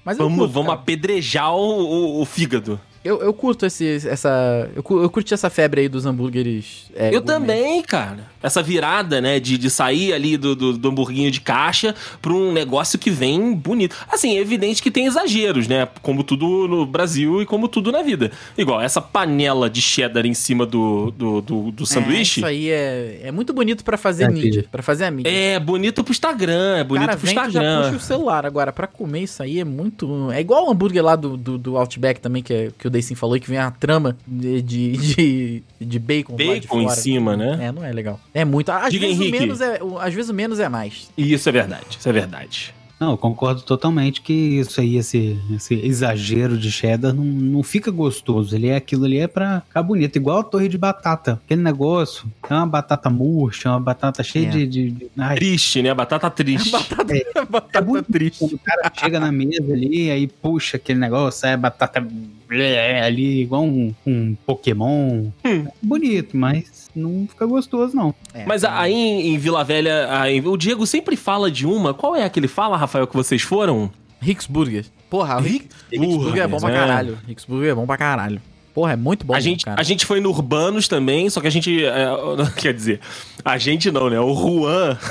Mas eu Vamos, curto, vamos cara. apedrejar o, o- o fígado. Eu, eu curto esse, essa. Eu, eu curti essa febre aí dos hambúrgueres. é, eu gourmet. também, cara. Essa virada, né, de, de sair ali do, do, do hamburguinho de caixa pra um negócio que vem bonito. Assim, é evidente que tem exageros, né? Como tudo no Brasil e como tudo na vida. Igual, essa panela de cheddar em cima do, do, do, do É, sanduíche. isso aí é, é muito bonito pra fazer É, mídia. Pra fazer a mídia. É bonito pro Instagram, é bonito cara, pro vem que já Instagram. puxa o celular. Agora, pra comer isso aí é muito. É igual o hambúrguer lá do, do, do Outback também, que, é, que o Daysin falou, que vem a trama de, de, de, de bacon. lá de Bacon em cima, né? É, não é legal. É muito. Às, Diga, vezes, o Henrique. menos é, às vezes o menos é mais. Isso é verdade, isso é verdade. Não, eu concordo totalmente que isso aí, esse, esse exagero de cheddar não, não fica gostoso. Ele é aquilo ali é pra ficar bonito, igual a torre de batata. Aquele negócio é uma batata murcha, uma batata cheia É. de, de, de- Ai, Triste, né? Batata triste. Batata, é batata bonito triste. Quando o cara chega na mesa ali, aí puxa aquele negócio, sai a batata blé, ali, igual um, um Pokémon. Hum. Bonito, mas não fica gostoso, não. É, Mas aí em, em Vila Velha, aí, o Diego sempre fala de uma. Qual é a que ele fala, Rafael, que vocês foram? Rick's Burger. Porra, o Rick, Rick's Burger é bom pra é. caralho. Rick's Burger é bom pra caralho. Porra, é muito bom, a, gente, cara. a gente foi no Urbanos também, só que a gente. é, quer dizer, a gente não, né? O Juan.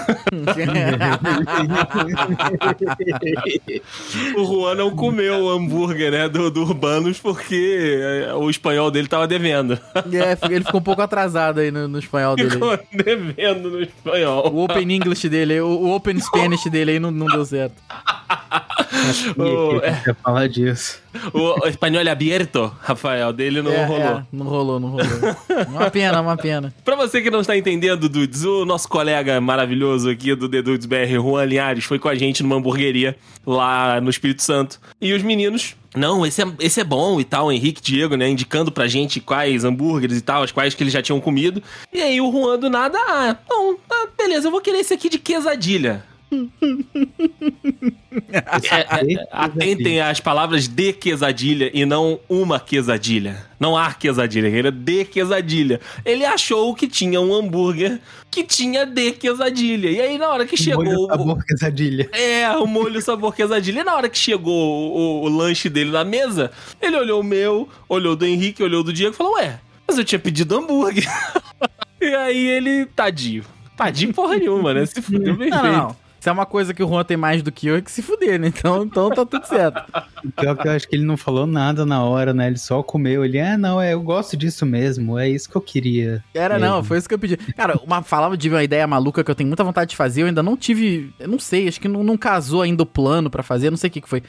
O Juan não comeu o hambúrguer, né? Do, do Urbanos porque é, o espanhol dele tava devendo. É, ele ficou um pouco atrasado aí no, no espanhol dele. Ficou devendo no espanhol. O Open English dele, o, o Open Spanish dele aí não, não deu certo. O, queria falar disso. o espanhol aberto, Rafael, dele não É, rolou. é, não rolou, não rolou. Uma pena, uma pena. Pra você que não está entendendo, Dudes, o nosso colega maravilhoso aqui do The Dudes BR, Juan Linhares, foi com a gente numa hamburgueria lá no Espírito Santo. E os meninos, não, esse é, esse é bom e tal, Henrique Diego, né, indicando pra gente quais hambúrgueres e tal, as quais que eles já tinham comido. E aí o Juan do nada, ah, não, tá, beleza, eu vou querer esse aqui de quesadilha. É, é, atentem às palavras de quesadilha e não uma quesadilha. Não há quesadilha, ele é de quesadilha. Ele achou que tinha um hambúrguer que tinha de quesadilha. E aí, na hora que chegou. Molho o- sabor quesadilha. é, o molho sabor quesadilha. E na hora que chegou o, o lanche dele na mesa, ele olhou o meu, olhou do Henrique, olhou do Diego e falou: Ué, mas eu tinha pedido hambúrguer. e aí ele, tadinho. Tadinho porra nenhuma, né? Se fudeu bem Não, feito. não, não. Se é uma coisa que o Juan tem mais do que eu, é que se fuder, né? Então, então tá tudo certo. Pior que eu acho que ele não falou nada na hora, né? Ele só comeu. Ele, ah, não, é, eu gosto disso mesmo. É isso que eu queria. Era Mesmo. não, foi isso que eu pedi. Cara, uma falava de uma ideia maluca que eu tenho muita vontade de fazer, eu ainda não tive, eu não sei, acho que não, não casou ainda o plano pra fazer, não sei o que que foi.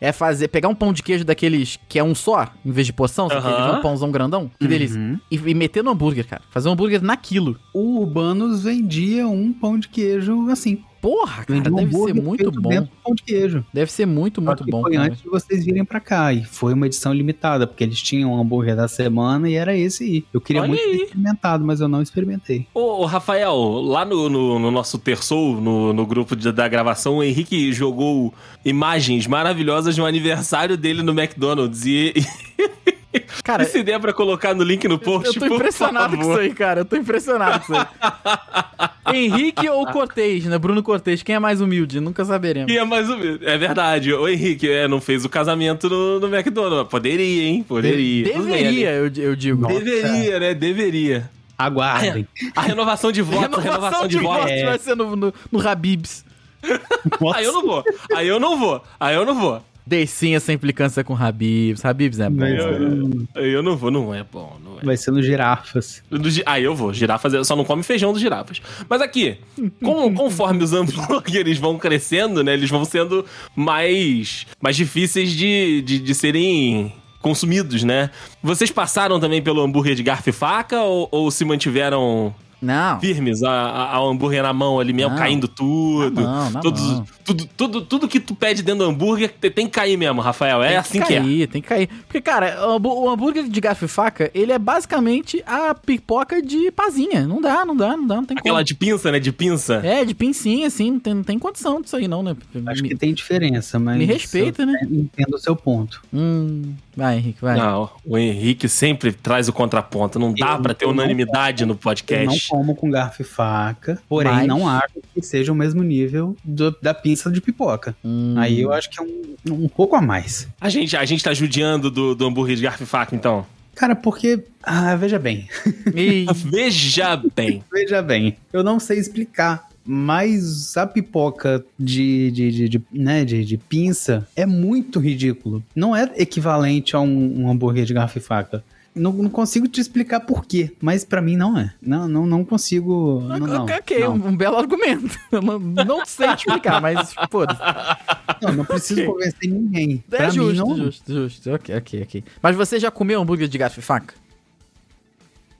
É fazer, pegar um pão de queijo daqueles que é um só, em vez de porção, sabe? Aquele um pãozão grandão, que delícia. Uhum. E, e meter no hambúrguer, cara. Fazer um hambúrguer naquilo. O Urbanos vendia um pão de queijo assim. Porra, cara, um deve ser muito bom. dentro do pão de queijo. Deve ser muito, muito bom, foi cara. antes de vocês virem pra cá. E foi uma edição limitada, porque eles tinham um hambúrguer da semana e era esse aí. Eu queria Olha muito aí. ter experimentado, mas eu não experimentei. Ô, ô, Rafael, lá no, no, no nosso terçou, no, no grupo de- da gravação, o Henrique jogou imagens maravilhosas de um aniversário dele no McDonald's. E, Cara, e se der pra colocar no link no post, eu tô impressionado com isso aí, cara. Eu tô impressionado com isso aí. Henrique ou Cortez, né? Bruno Cortez, quem é mais humilde? Nunca saberemos. E é mais menos. É verdade. O Henrique é, não fez o casamento no, no McDonald's. Poderia, hein? Poderia. Bem, Deveria, eu, eu digo. ali. Deveria, né? Deveria. Aguardem. A renovação de voto, Renovação de votos voto. vai ser no, no, no Habibs. Aí eu não vou. Aí eu não vou. Aí eu não vou. Deixem essa implicância com Habibs. Habibs é bom. Eu, ser, no- eu não vou, não é bom, não é. vai ser no girafas. Do ah, eu vou. Girafas só não come feijão dos girafas. Mas aqui, com- conforme os hambúrgueres vão crescendo, né? Eles vão sendo mais, mais difíceis de, de, de serem consumidos, né? Vocês passaram também pelo hambúrguer de garfo e faca ou, ou se mantiveram Não. firmes a- a- ao hambúrguer na mão ali mesmo, Não. caindo tudo? Na mão, na Todos- mão. Tudo, tudo, tudo que tu pede dentro do hambúrguer tem tem que cair mesmo, Rafael. É assim que é. cair, Tem que cair. Porque, cara, o hambú- o hambúrguer de garfo e faca, ele é basicamente a pipoca de pazinha. Não dá, não dá, não dá, não tem Aquela como. de pinça, né? De pinça. É, de pincinha, assim, não tem, não tem condição disso aí não, né? Acho me, que tem diferença, mas. me respeita, né? eu Entendo o seu ponto. Hum, vai, Henrique, vai. Não, o Henrique sempre traz o contraponto. Não dá Eu pra ter não unanimidade no Eu não podcast. Como com garfo e faca, porém Mas- não acho que seja o mesmo nível do- da pinça de pipoca. Hum. Aí eu acho que é um, um pouco a mais. A gente, a gente tá judiando do, do hambúrguer de garfo e faca, então. Cara, porque. Ah, veja bem. Veja bem. Veja bem. Eu não sei explicar. Mas a pipoca de, de, de, de, né, de, de pinça é muito ridículo. Não é equivalente a um, um hambúrguer de garfo e faca. Não, não consigo te explicar por quê, mas pra mim não é. Não, não, não consigo. Não, não, ok, não. Um, um belo argumento. Eu não, não sei te explicar, mas foda-se. Não, não preciso Ok. convencer ninguém. É pra justo, mim não. é. justo, justo. Ok, ok, ok. Mas você já comeu hambúrguer de garfo e faca?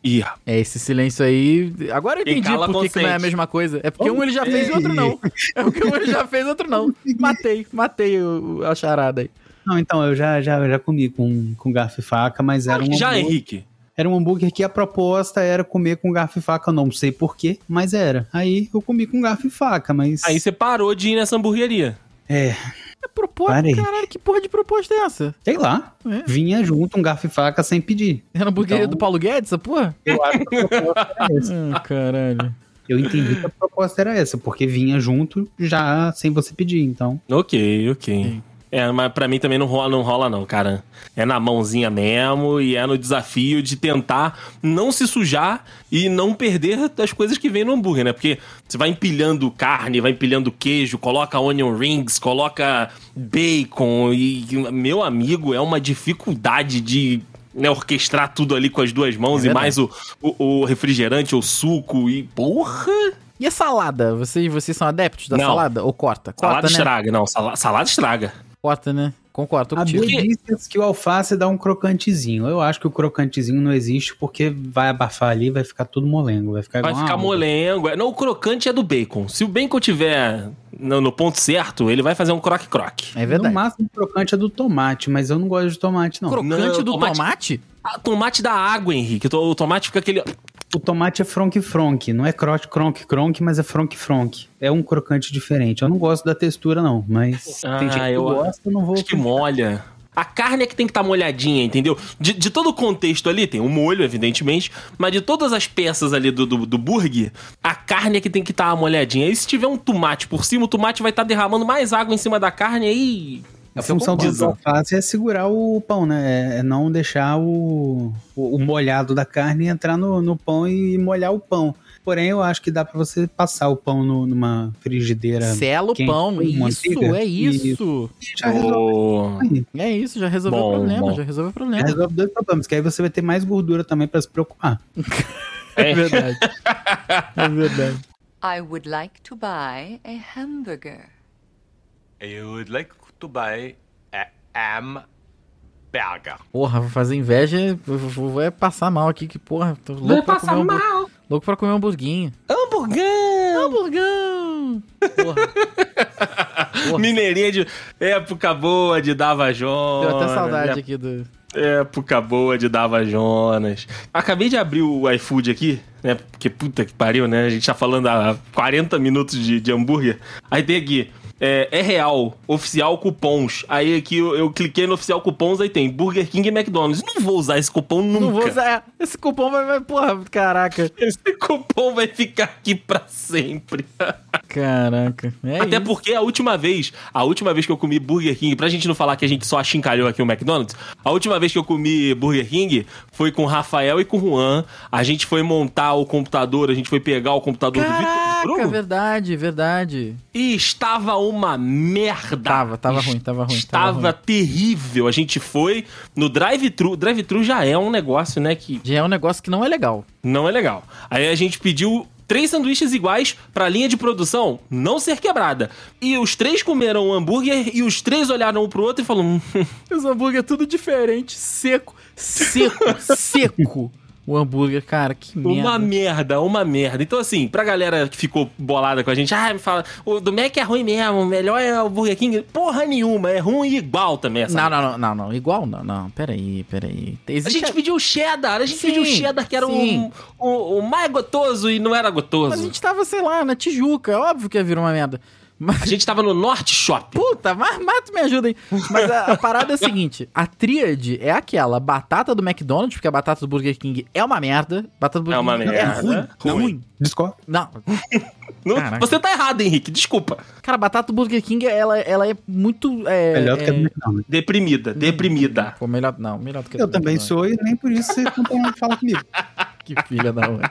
Ih, É, esse silêncio aí. Agora eu entendi por que que não é a mesma coisa. É porque um ele já fez e outro não. É porque um ele já fez e outro não. Matei, matei o, o- a charada aí. Não, então, eu já, já, já comi com, com garfo e faca, mas era um, já, hambúrguer, Henrique. era um hambúrguer que a proposta era comer com garfo e faca. Eu não sei porquê, mas era. Aí eu comi com garfo e faca, mas. Aí você parou de ir nessa hamburgueria. É, É proposta, Parei. caralho, que porra de proposta é essa? sei lá. É. Vinha junto um garfo e faca sem pedir. Era hamburgueria Então- do Paulo Guedes, essa porra? Eu acho que a proposta era essa. Ah, caralho. Eu entendi que a proposta era essa, porque vinha junto já sem você pedir, então. Ok, ok. É, mas pra mim também não rola, não rola, não, cara. É na mãozinha mesmo e é no desafio de tentar não se sujar e não perder das coisas que vem no hambúrguer, né? Porque você vai empilhando carne, vai empilhando queijo, coloca onion rings, coloca bacon e, meu amigo, é uma dificuldade de né, orquestrar tudo ali com as duas mãos É e mais o, o, o refrigerante, o suco e porra! E a salada? Vocês, vocês são adeptos da Não. salada? Ou corta? Corta, Salada né? estraga, não, sala- salada estraga. Corta, né? Concordo, A. Bia disse que o alface dá um crocantezinho. Eu acho que o crocantezinho não existe porque vai abafar ali, vai ficar tudo molengo, vai ficar Vai ficar molengo. Não, o crocante é do bacon. Se o bacon tiver no, no ponto certo, ele vai fazer um croque-croque. É verdade. No máximo, o crocante é do tomate, mas eu não gosto de tomate, não. Crocante Não, do tomate- tomate? Ah, tomate dá água, Henrique. O tomate fica aquele. O tomate é fronk-fronk, não é croque cronk cronk, mas é fronk-fronk. É um crocante diferente. Eu não gosto da textura, não, mas Ah, tem gente que eu gosta, não vou... Acho que molha. A carne é que tem que estar molhadinha, entendeu? De, de todo o contexto ali, tem o molho, evidentemente, mas de todas as peças ali do, do, do burger, a carne é que tem que estar molhadinha. E se tiver um tomate por cima, o tomate vai estar derramando mais água em cima da carne aí. A Isso eu função do concordo. alface é segurar o pão, né? É- É não deixar o, o, o molhado da carne entrar no, no pão e molhar o pão. Porém, eu acho que dá pra você passar o pão no- numa frigideira. Sela o quente pão. Isso, é isso. e Já resolve, Oh. É isso, já resolveu Bom, o problema, bom. já resolveu o Já problema. resolve dois problemas, que aí você vai ter mais gordura também pra se preocupar. É verdade. É verdade. I would like to buy a hamburger. I would like to buy a hamburger. Porra, vou fazer inveja, vou, vou- é passar mal aqui, que porra, tô louco pra comer um hambúrguer. Louco pra comer um hamburguinho. Hamburgão! Hamburgão! Porra. Porra. Mineirinha de época boa de Dava Deu Jonas. até saudade né? aqui do. Época boa de Dava Jonas. Acabei de abrir o iFood aqui, né? Porque puta que pariu, né? A gente tá falando há 40 minutos de, de hambúrguer. Aí tem aqui. É, é real, oficial cupons. Aí aqui eu, eu cliquei no oficial cupons, aí tem Burger King e McDonald's. Não vou usar esse cupom nunca. Não vou usar. Esse cupom vai, vai. Porra, caraca. Esse cupom vai ficar aqui pra sempre. Caraca. É Até isso. porque a última vez, a última vez que eu comi Burger King, pra gente não falar que a gente só achincalhou aqui o McDonald's, a última vez que eu comi Burger King foi com o Rafael e com o Juan. A gente foi montar o computador, a gente foi pegar o computador do Vitor Caraca, verdade, verdade. e estava uma merda. Tava, tava ruim, tava ruim, tava ruim. terrível. A gente foi no drive-thru. Drive-thru já é um negócio, né, que Já é um negócio que não é legal. não é legal. Aí a gente pediu três sanduíches iguais pra linha de produção não ser quebrada. E os três comeram o hambúrguer e os três olharam um pro outro e falaram: "Hum, Os hambúrguer tudo diferente, seco, seco, seco. O hambúrguer, cara, que merda. Uma merda, uma merda. Então, assim, pra galera que ficou bolada com a gente, ah, me fala, o do Mac é ruim mesmo, o melhor é o Burger King. Porra nenhuma, é ruim igual também essa Não, não, não, não, não. Igual não, não. Peraí, peraí. A Existe gente pediu cheddar, a gente Sim, pediu cheddar que era o, o, o mais gotoso e não era gotoso. Mas a gente tava, sei lá, na Tijuca. Óbvio que ia vir uma merda. Mas, A gente tava no Norte Shopping. puta, mas, mas tu me ajuda aí. Mas a, a parada é a seguinte: a tríade é aquela batata do McDonald's, porque a batata do Burger King é uma merda. Batata do Burger É uma King é merda. ruim. É Ruim. ruim. Não. Não- Caraca. você tá errado, Henrique, desculpa. Cara, a batata do Burger King, ela, ela é muito. É, Melhor do que a é... do McDonald's. Deprimida, deprimida. Pô, melhor, não, melhor do que a Eu do também McDonald's. sou e nem por isso você não tem nada que falar comigo. Que filha da mãe.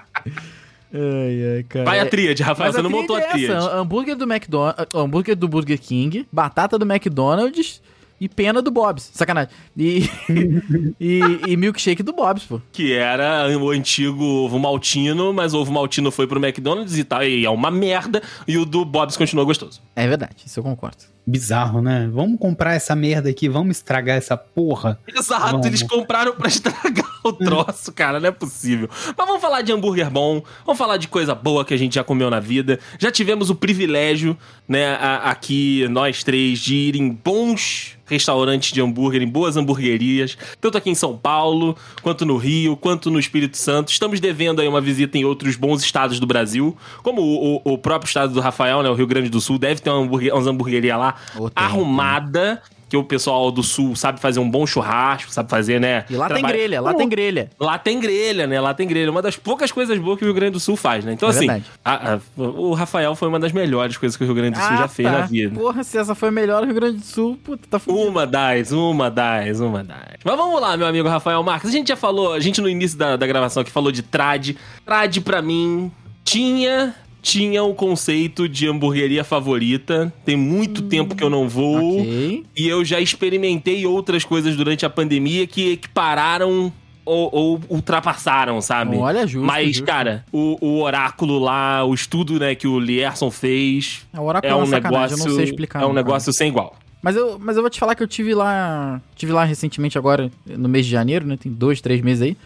Ai, ai, cara. Vai a tríade, Rafael, Mas você não montou a tríade é essa, hambúrguer do McDonald's, hambúrguer do Burger King, batata do McDonald's e pena do Bob's. Sacanagem. E, e, e milkshake do Bob's, pô. Que era o antigo ovo maltino, mas o ovo maltino foi pro McDonald's e tal, e é uma merda, e o do Bob's continua gostoso. É verdade, isso eu concordo. Bizarro, né? Vamos comprar essa merda aqui, vamos estragar essa porra. Exato, Vamos. eles compraram pra estragar o troço, cara, não é possível. Mas vamos falar de hambúrguer bom, vamos falar de coisa boa que a gente já comeu na vida. Já tivemos o privilégio, né, a- aqui, nós três, de ir em bons restaurantes de hambúrguer, em boas hamburguerias, tanto aqui em São Paulo, quanto no Rio, quanto no Espírito Santo. Estamos devendo aí uma visita em outros bons estados do Brasil, como o, o- o próprio estado do Rafael, né, o Rio Grande do Sul, deve ter uma umas hamburguerias lá Tem, arrumada, que o pessoal do Sul sabe fazer um bom churrasco, sabe fazer, né? E lá tem trabalha- grelha, lá tem grelha. Lá tem grelha, né? Lá tem grelha. Uma das poucas coisas boas que o Rio Grande do Sul faz, né? Então, É assim, a- a- o Rafael foi uma das melhores coisas que o Rio Grande do Sul já fez tá. na vida. Porra, se essa foi melhor, o Rio Grande do Sul, puta, tá fudido. Uma das, uma das, uma das. Mas vamos lá, meu amigo Rafael Marques. A gente já falou, a gente no início da, da gravação aqui falou de trad. Trad, pra mim, tinha. Tinha o conceito de hamburgueria favorita. Tem muito tempo que eu não vou. Ok. E eu já experimentei outras coisas durante a pandemia que equipararam ou, ou ultrapassaram, sabe? Olha, justo, Mas, justo. cara, o, o oráculo lá, o estudo né, que o Lierson fez. A Oráculo É um sacanagem, negócio. eu não sei explicar. é um cara. negócio sem igual. Mas eu, mas eu vou te falar que eu tive lá. Tive lá recentemente agora, no mês de janeiro, né? Tem dois, três meses aí.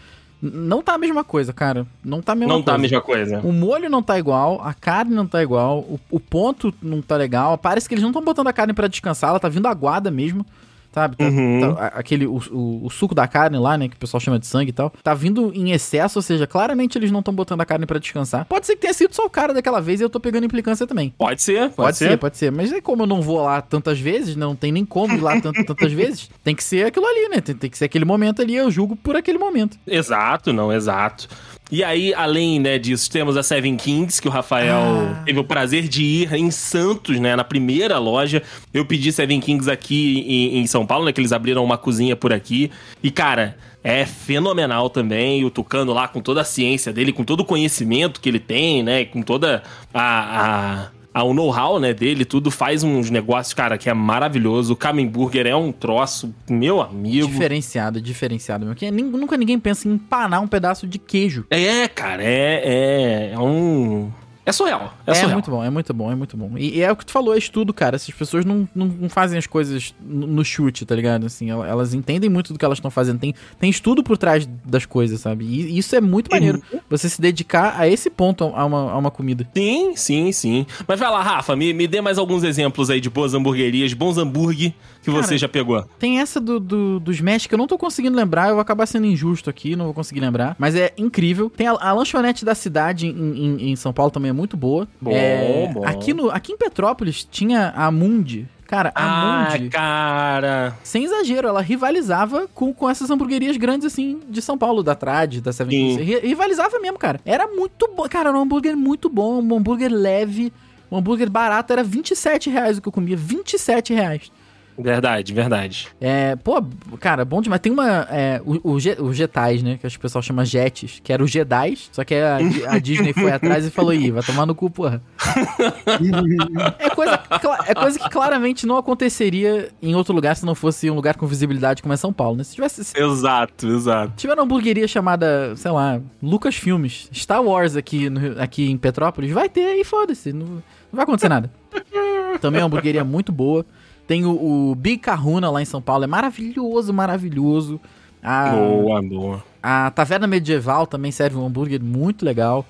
Não tá a mesma coisa, cara. Não tá a mesma não tá coisa. a mesma coisa. O molho não tá igual, a carne não tá igual, o, o ponto não tá legal. Parece que eles não estão botando a carne pra descansar, ela tá vindo aguada mesmo. Sabe? Tá- Uhum. tá- aquele, o, o- o suco da carne lá, né? Que o pessoal chama de sangue e tal. Tá vindo em excesso, ou seja, claramente eles não estão botando a carne pra descansar. Pode ser que tenha sido só o cara daquela vez e eu tô pegando implicância também. Pode ser, pode, Pode, ser. ser. pode ser. Mas é como eu não vou lá tantas vezes, não tem nem como ir lá tant- tantas vezes. Tem que ser aquilo ali, né? Tem, tem que ser aquele momento ali, eu julgo por aquele momento. Exato, não, exato. E aí, além né, disso, temos a Seven Kings, que o Rafael Ah. teve o prazer de ir em Santos, né? Na primeira loja. Eu pedi Seven Kings aqui em, em São Paulo, né? Que eles abriram uma cozinha por aqui. E, cara, é fenomenal também. O Tucano lá, com toda a ciência dele, com todo o conhecimento que ele tem, né? Com toda a. a a- o know-how, né, dele, tudo faz uns negócios, cara, que é maravilhoso. O Kamen Burger é um troço, meu amigo. Diferenciado, diferenciado. Meu. Que nem- nunca ninguém pensa em empanar um pedaço de queijo. É, cara, é, é, é um. É surreal. É, É, surreal. muito bom, é muito bom, é muito bom. E, e é o que tu falou, é estudo, cara. Essas pessoas não, não, não fazem as coisas no, no chute, tá ligado? Assim, el- elas entendem muito do que elas estão fazendo. Tem, tem estudo por trás das coisas, sabe? E isso é muito maneiro. Você se dedicar a esse ponto a uma, a uma comida. Sim, sim, sim. Mas vai lá, Rafa, me, me dê mais alguns exemplos aí de boas hamburguerias, bons hambúrguer que Cara, você já pegou. Tem essa do, do, do Smash que eu não tô conseguindo lembrar, eu vou acabar sendo injusto aqui, não vou conseguir lembrar. Mas é incrível. Tem a, a lanchonete da cidade em, em, em São Paulo também é muito boa. Bom, É, bom. Aqui, no, aqui em Petrópolis tinha a Mundi. Cara, a Ah, Mundi, cara. sem exagero, ela rivalizava com, com essas hamburguerias grandes assim de São Paulo, da Trad, da Seven Rivalizava mesmo, cara. Era muito bom. Cara, era um hambúrguer muito bom, um hambúrguer leve. O hambúrguer barato era 27 reais o que eu comia. 27 reais. Verdade, verdade. É, pô, cara, bom demais. Tem uma. É, o, o, o Jetais, né? Que acho que o pessoal chama Jetes, que era o Jedais, só que a, a Disney foi atrás e falou: ih, vai tomar no cu, porra. É coisa, é coisa que claramente não aconteceria em outro lugar se não fosse um lugar com visibilidade como é São Paulo, né? Se tivesse. Se Exato, exato. tiver uma hamburgueria chamada, sei lá, Lucas Filmes, Star Wars aqui, no aqui em Petrópolis, vai ter e foda-se. Não, não vai acontecer nada. Também é uma hamburgueria muito boa. Tem o, o Big Kahuna lá em São Paulo, é maravilhoso, maravilhoso. A, Boa, boa. a Taverna Medieval também serve um hambúrguer muito legal.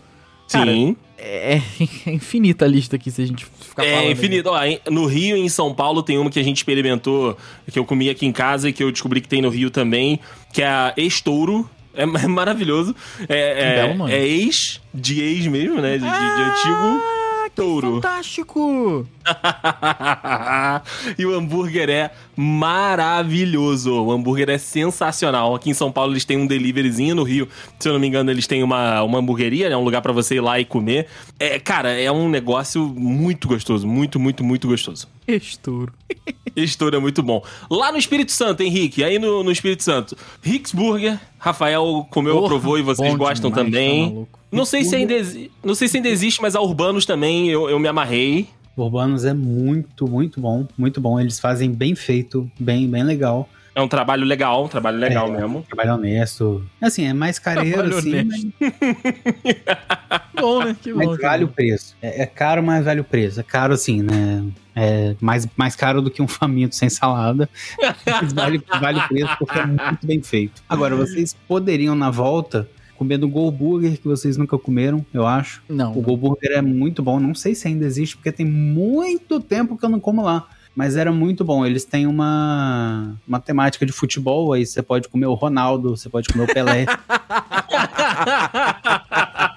Cara, Sim. É, é infinita a lista aqui se a gente ficar falando. É infinito. Ó, em- no Rio e em São Paulo tem uma que a gente experimentou, que eu comi aqui em casa e que eu descobri que tem no Rio também, que é a Estouro. É, é maravilhoso. É, é, belo nome. é ex, de ex mesmo, né? De, de- de antigo Ah, touro. fantástico! e o hambúrguer é maravilhoso. O hambúrguer é sensacional. Aqui em São Paulo eles têm um deliveryzinho, no Rio, se eu não me engano, eles têm uma, uma hamburgueria, né? Um lugar pra você ir lá e comer. É, cara, é um negócio muito gostoso. Muito, muito, muito gostoso. Estouro. Estouro é muito bom. Lá no Espírito Santo, Henrique, aí no, no Espírito Santo, Rick's Burger, Rafael comeu, Porra, provou e vocês gostam demais, tá também. maluco. não sei se ainda não sei se ainda existe, mas a Urbanos também eu, eu me amarrei. Urbanos é muito, muito bom. Muito bom. Eles fazem bem feito, bem, bem legal. É um trabalho legal, um trabalho legal É. mesmo. Trabalho honesto. Assim, é mais careiro, assim, mas, bom, né? Que bom. mas vale o preço. É, é caro, mas vale o preço. É caro, assim, né? É mais, mais caro do que um faminto sem salada. Mas vale, vale o preço porque é muito bem feito. Agora, vocês poderiam, na volta, comer do Go Burger, que vocês nunca comeram, eu acho. Não. O Go Burger é muito bom. Não sei se ainda existe, porque tem muito tempo que eu não como lá. Mas era muito bom. Eles têm uma, uma temática de futebol. Aí você pode comer o Ronaldo, você pode comer o Pelé,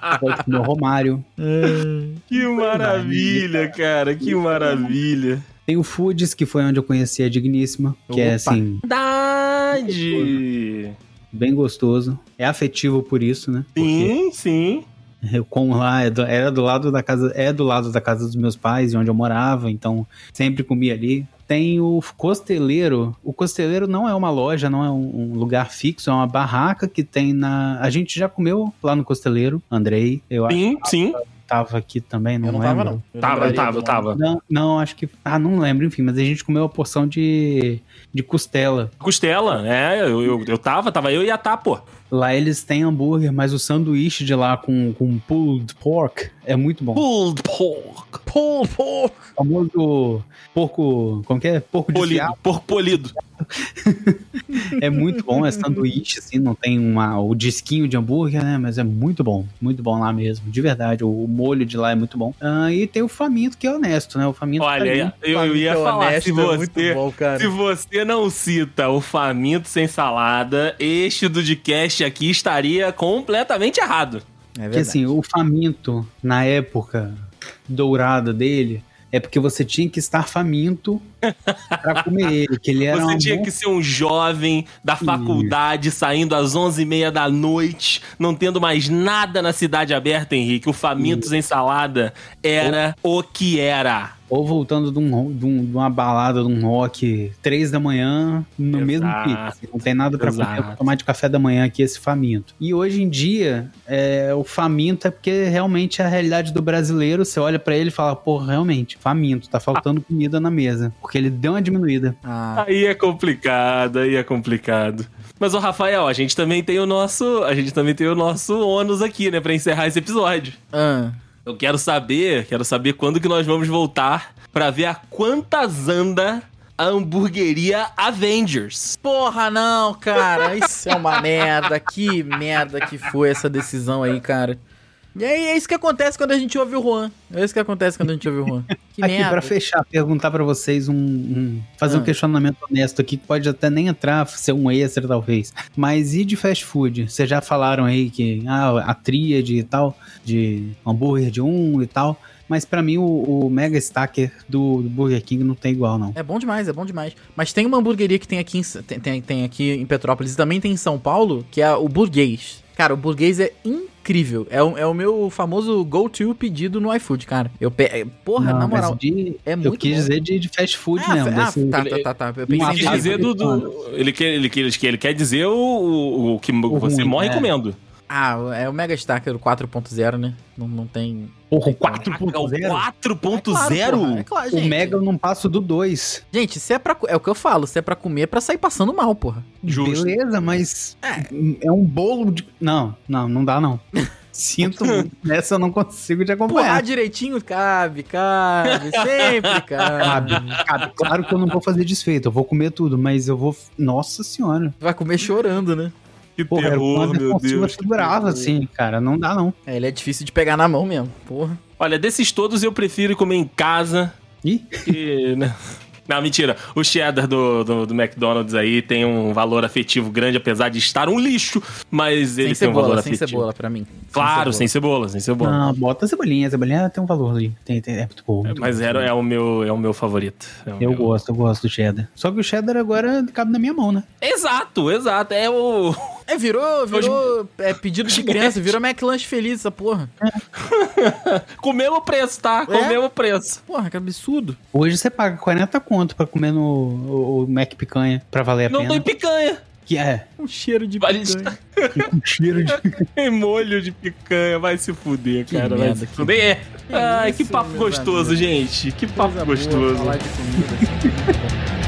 você pode comer o Romário. Que maravilha, cara, que maravilha. Tem o Foods, que foi onde eu conheci a Digníssima, que é Opa. assim, Verdade. Bem gostoso. É afetivo por isso, né? Sim, sim. Eu como lá, é do- era do lado da casa, é do lado da casa dos meus pais, e onde eu morava, então sempre comia ali. Tem o Costeleiro. O Costeleiro não é uma loja, não é um, um lugar fixo, é uma barraca que tem na. A gente já comeu lá no Costeleiro, Andrei. Eu acho Sim, sim. Tava aqui também, não, Eu não lembro. tava, não. Eu Tava, lembraria tava, nome. tava. Não, não, acho que. Ah, não lembro, enfim, mas a gente comeu uma porção de, de costela. Costela, é, eu, eu, eu tava, tava eu e a Tá, pô. Lá eles têm hambúrguer, mas o sanduíche de lá com, com pulled pork é muito bom. Pulled pork. Pô, pô. O famoso porco. Como que é? Porco de Polido, fiado. porco polido. É muito bom, é sanduíche, assim, não tem uma, o disquinho de hambúrguer, né? Mas é muito bom, muito bom lá mesmo, de verdade. O, molho de lá é muito bom. Ah, e tem o faminto, que é honesto, né? O faminto. Olha, eu, eu ia Faminto falar, honesto se é você, muito bom, cara. se você não cita o faminto sem salada, este do podcast aqui estaria completamente errado. É que assim, o faminto, na época dourada dele, é porque você tinha que estar faminto pra comer ele, que ele era Você uma tinha boa- que ser um jovem da faculdade, saindo às 11h30 da noite, não tendo mais nada na cidade aberta, Henrique. O faminto sem salada era o que era. Ou voltando de, um, de, um- de uma balada, de um rock, três da manhã, no Exato. mesmo pico. assim, não tem nada pra comer, pra tomar de café da manhã aqui, esse faminto. E hoje em dia, é, o faminto é porque realmente é a realidade do brasileiro. Você olha pra ele e fala, pô, realmente, faminto, tá faltando comida na mesa. Porque ele deu uma diminuída. Ah, Aí é complicado, aí é complicado. Mas, ô Rafael, a gente também tem o nosso. A gente também tem o nosso ônus aqui, né, pra encerrar esse episódio. ah. Eu quero saber, quero saber quando que nós vamos voltar pra ver a quantas anda a hamburgueria Avengers. Porra, não, cara. Isso é uma merda. Que merda que foi essa decisão aí, cara. E aí, é isso que acontece quando a gente ouve o Juan. É isso que acontece quando a gente ouve o Juan. Que aqui, merda. pra fechar, perguntar pra vocês um. um- fazer Ah. um questionamento honesto aqui, que pode até nem entrar, ser um extra talvez. Mas e de fast food? Vocês já falaram aí que ah, a tríade e tal, de hambúrguer de um e tal. Mas pra mim o, o Mega Stacker do, do Burger King não tem igual, não. É bom demais, é bom demais. Mas tem uma hamburgueria que tem aqui em, tem, tem, tem aqui em Petrópolis e também tem em São Paulo, que é o Burguês. Cara, o Burguês é incrível. É o, é o meu famoso go-to pedido no iFood, cara. Eu pe... Porra, Não, na moral. de- é eu muito quis bom. dizer de, de fast food Ah, mesmo. ah, desse- tá, tá, tá, tá. Eu pensei Quis dizer do, do- ele, quer, ele, quer, ele quer dizer o, o, o que você ruim, morre é. comendo. Ah, é o Mega Stacker 4.0, né? Não, não tem. Porra, o Caraca, o 4.0? 4.0? porra, é claro, O gente. Mega eu não passo do 2. Gente, se é pra. É o que eu falo, se é pra comer, é pra sair passando mal, porra. Justo. Beleza, mas é. um bolo de. Não, não, não dá não. Sinto muito. Nessa eu não consigo te Porrar acompanhar. direitinho, cabe, cabe, sempre cabe. Cabe, cabe. Claro que eu não vou fazer desfeito, eu vou comer tudo, mas eu vou. Nossa senhora. Vai comer chorando, né? Que Porra, era terror, uma meu Deus. segurava assim, cara. Não dá não. É, ele é difícil de pegar na mão mesmo, porra. Olha, desses todos eu prefiro comer em casa. Ih, Que, né? Não, mentira. O cheddar do, do, do McDonald's aí tem um valor afetivo grande, apesar de estar um lixo, mas ele sem tem um valor cebola, sem afetivo. cebola pra mim. Claro, sem cebola, sem cebola. não, bota a cebolinha. A cebolinha tem um valor ali. Tem, tem- é muito bom. muito Mas bom. era, é, o meu, é o meu favorito. É o Eu meu- gosto, eu gosto do cheddar. Só que o cheddar agora cabe na minha mão, né? Exato, exato. É o. É, virou, virou é, pedido de criança, virou McLanche feliz essa porra. Com o mesmo preço, tá? Com o É? mesmo preço. Porra, que absurdo. Hoje você paga 40 conto pra comer no o, o Mac picanha pra valer a Não pena. tem picanha. Que é Um cheiro de Vale- picanha. com cheiro de molho de picanha. Vai se fuder, Que cara. vai merda, se que- fuder. É. Que Ai, que papo gostoso, amigos. gente. Que papo Coisa boa, gostoso.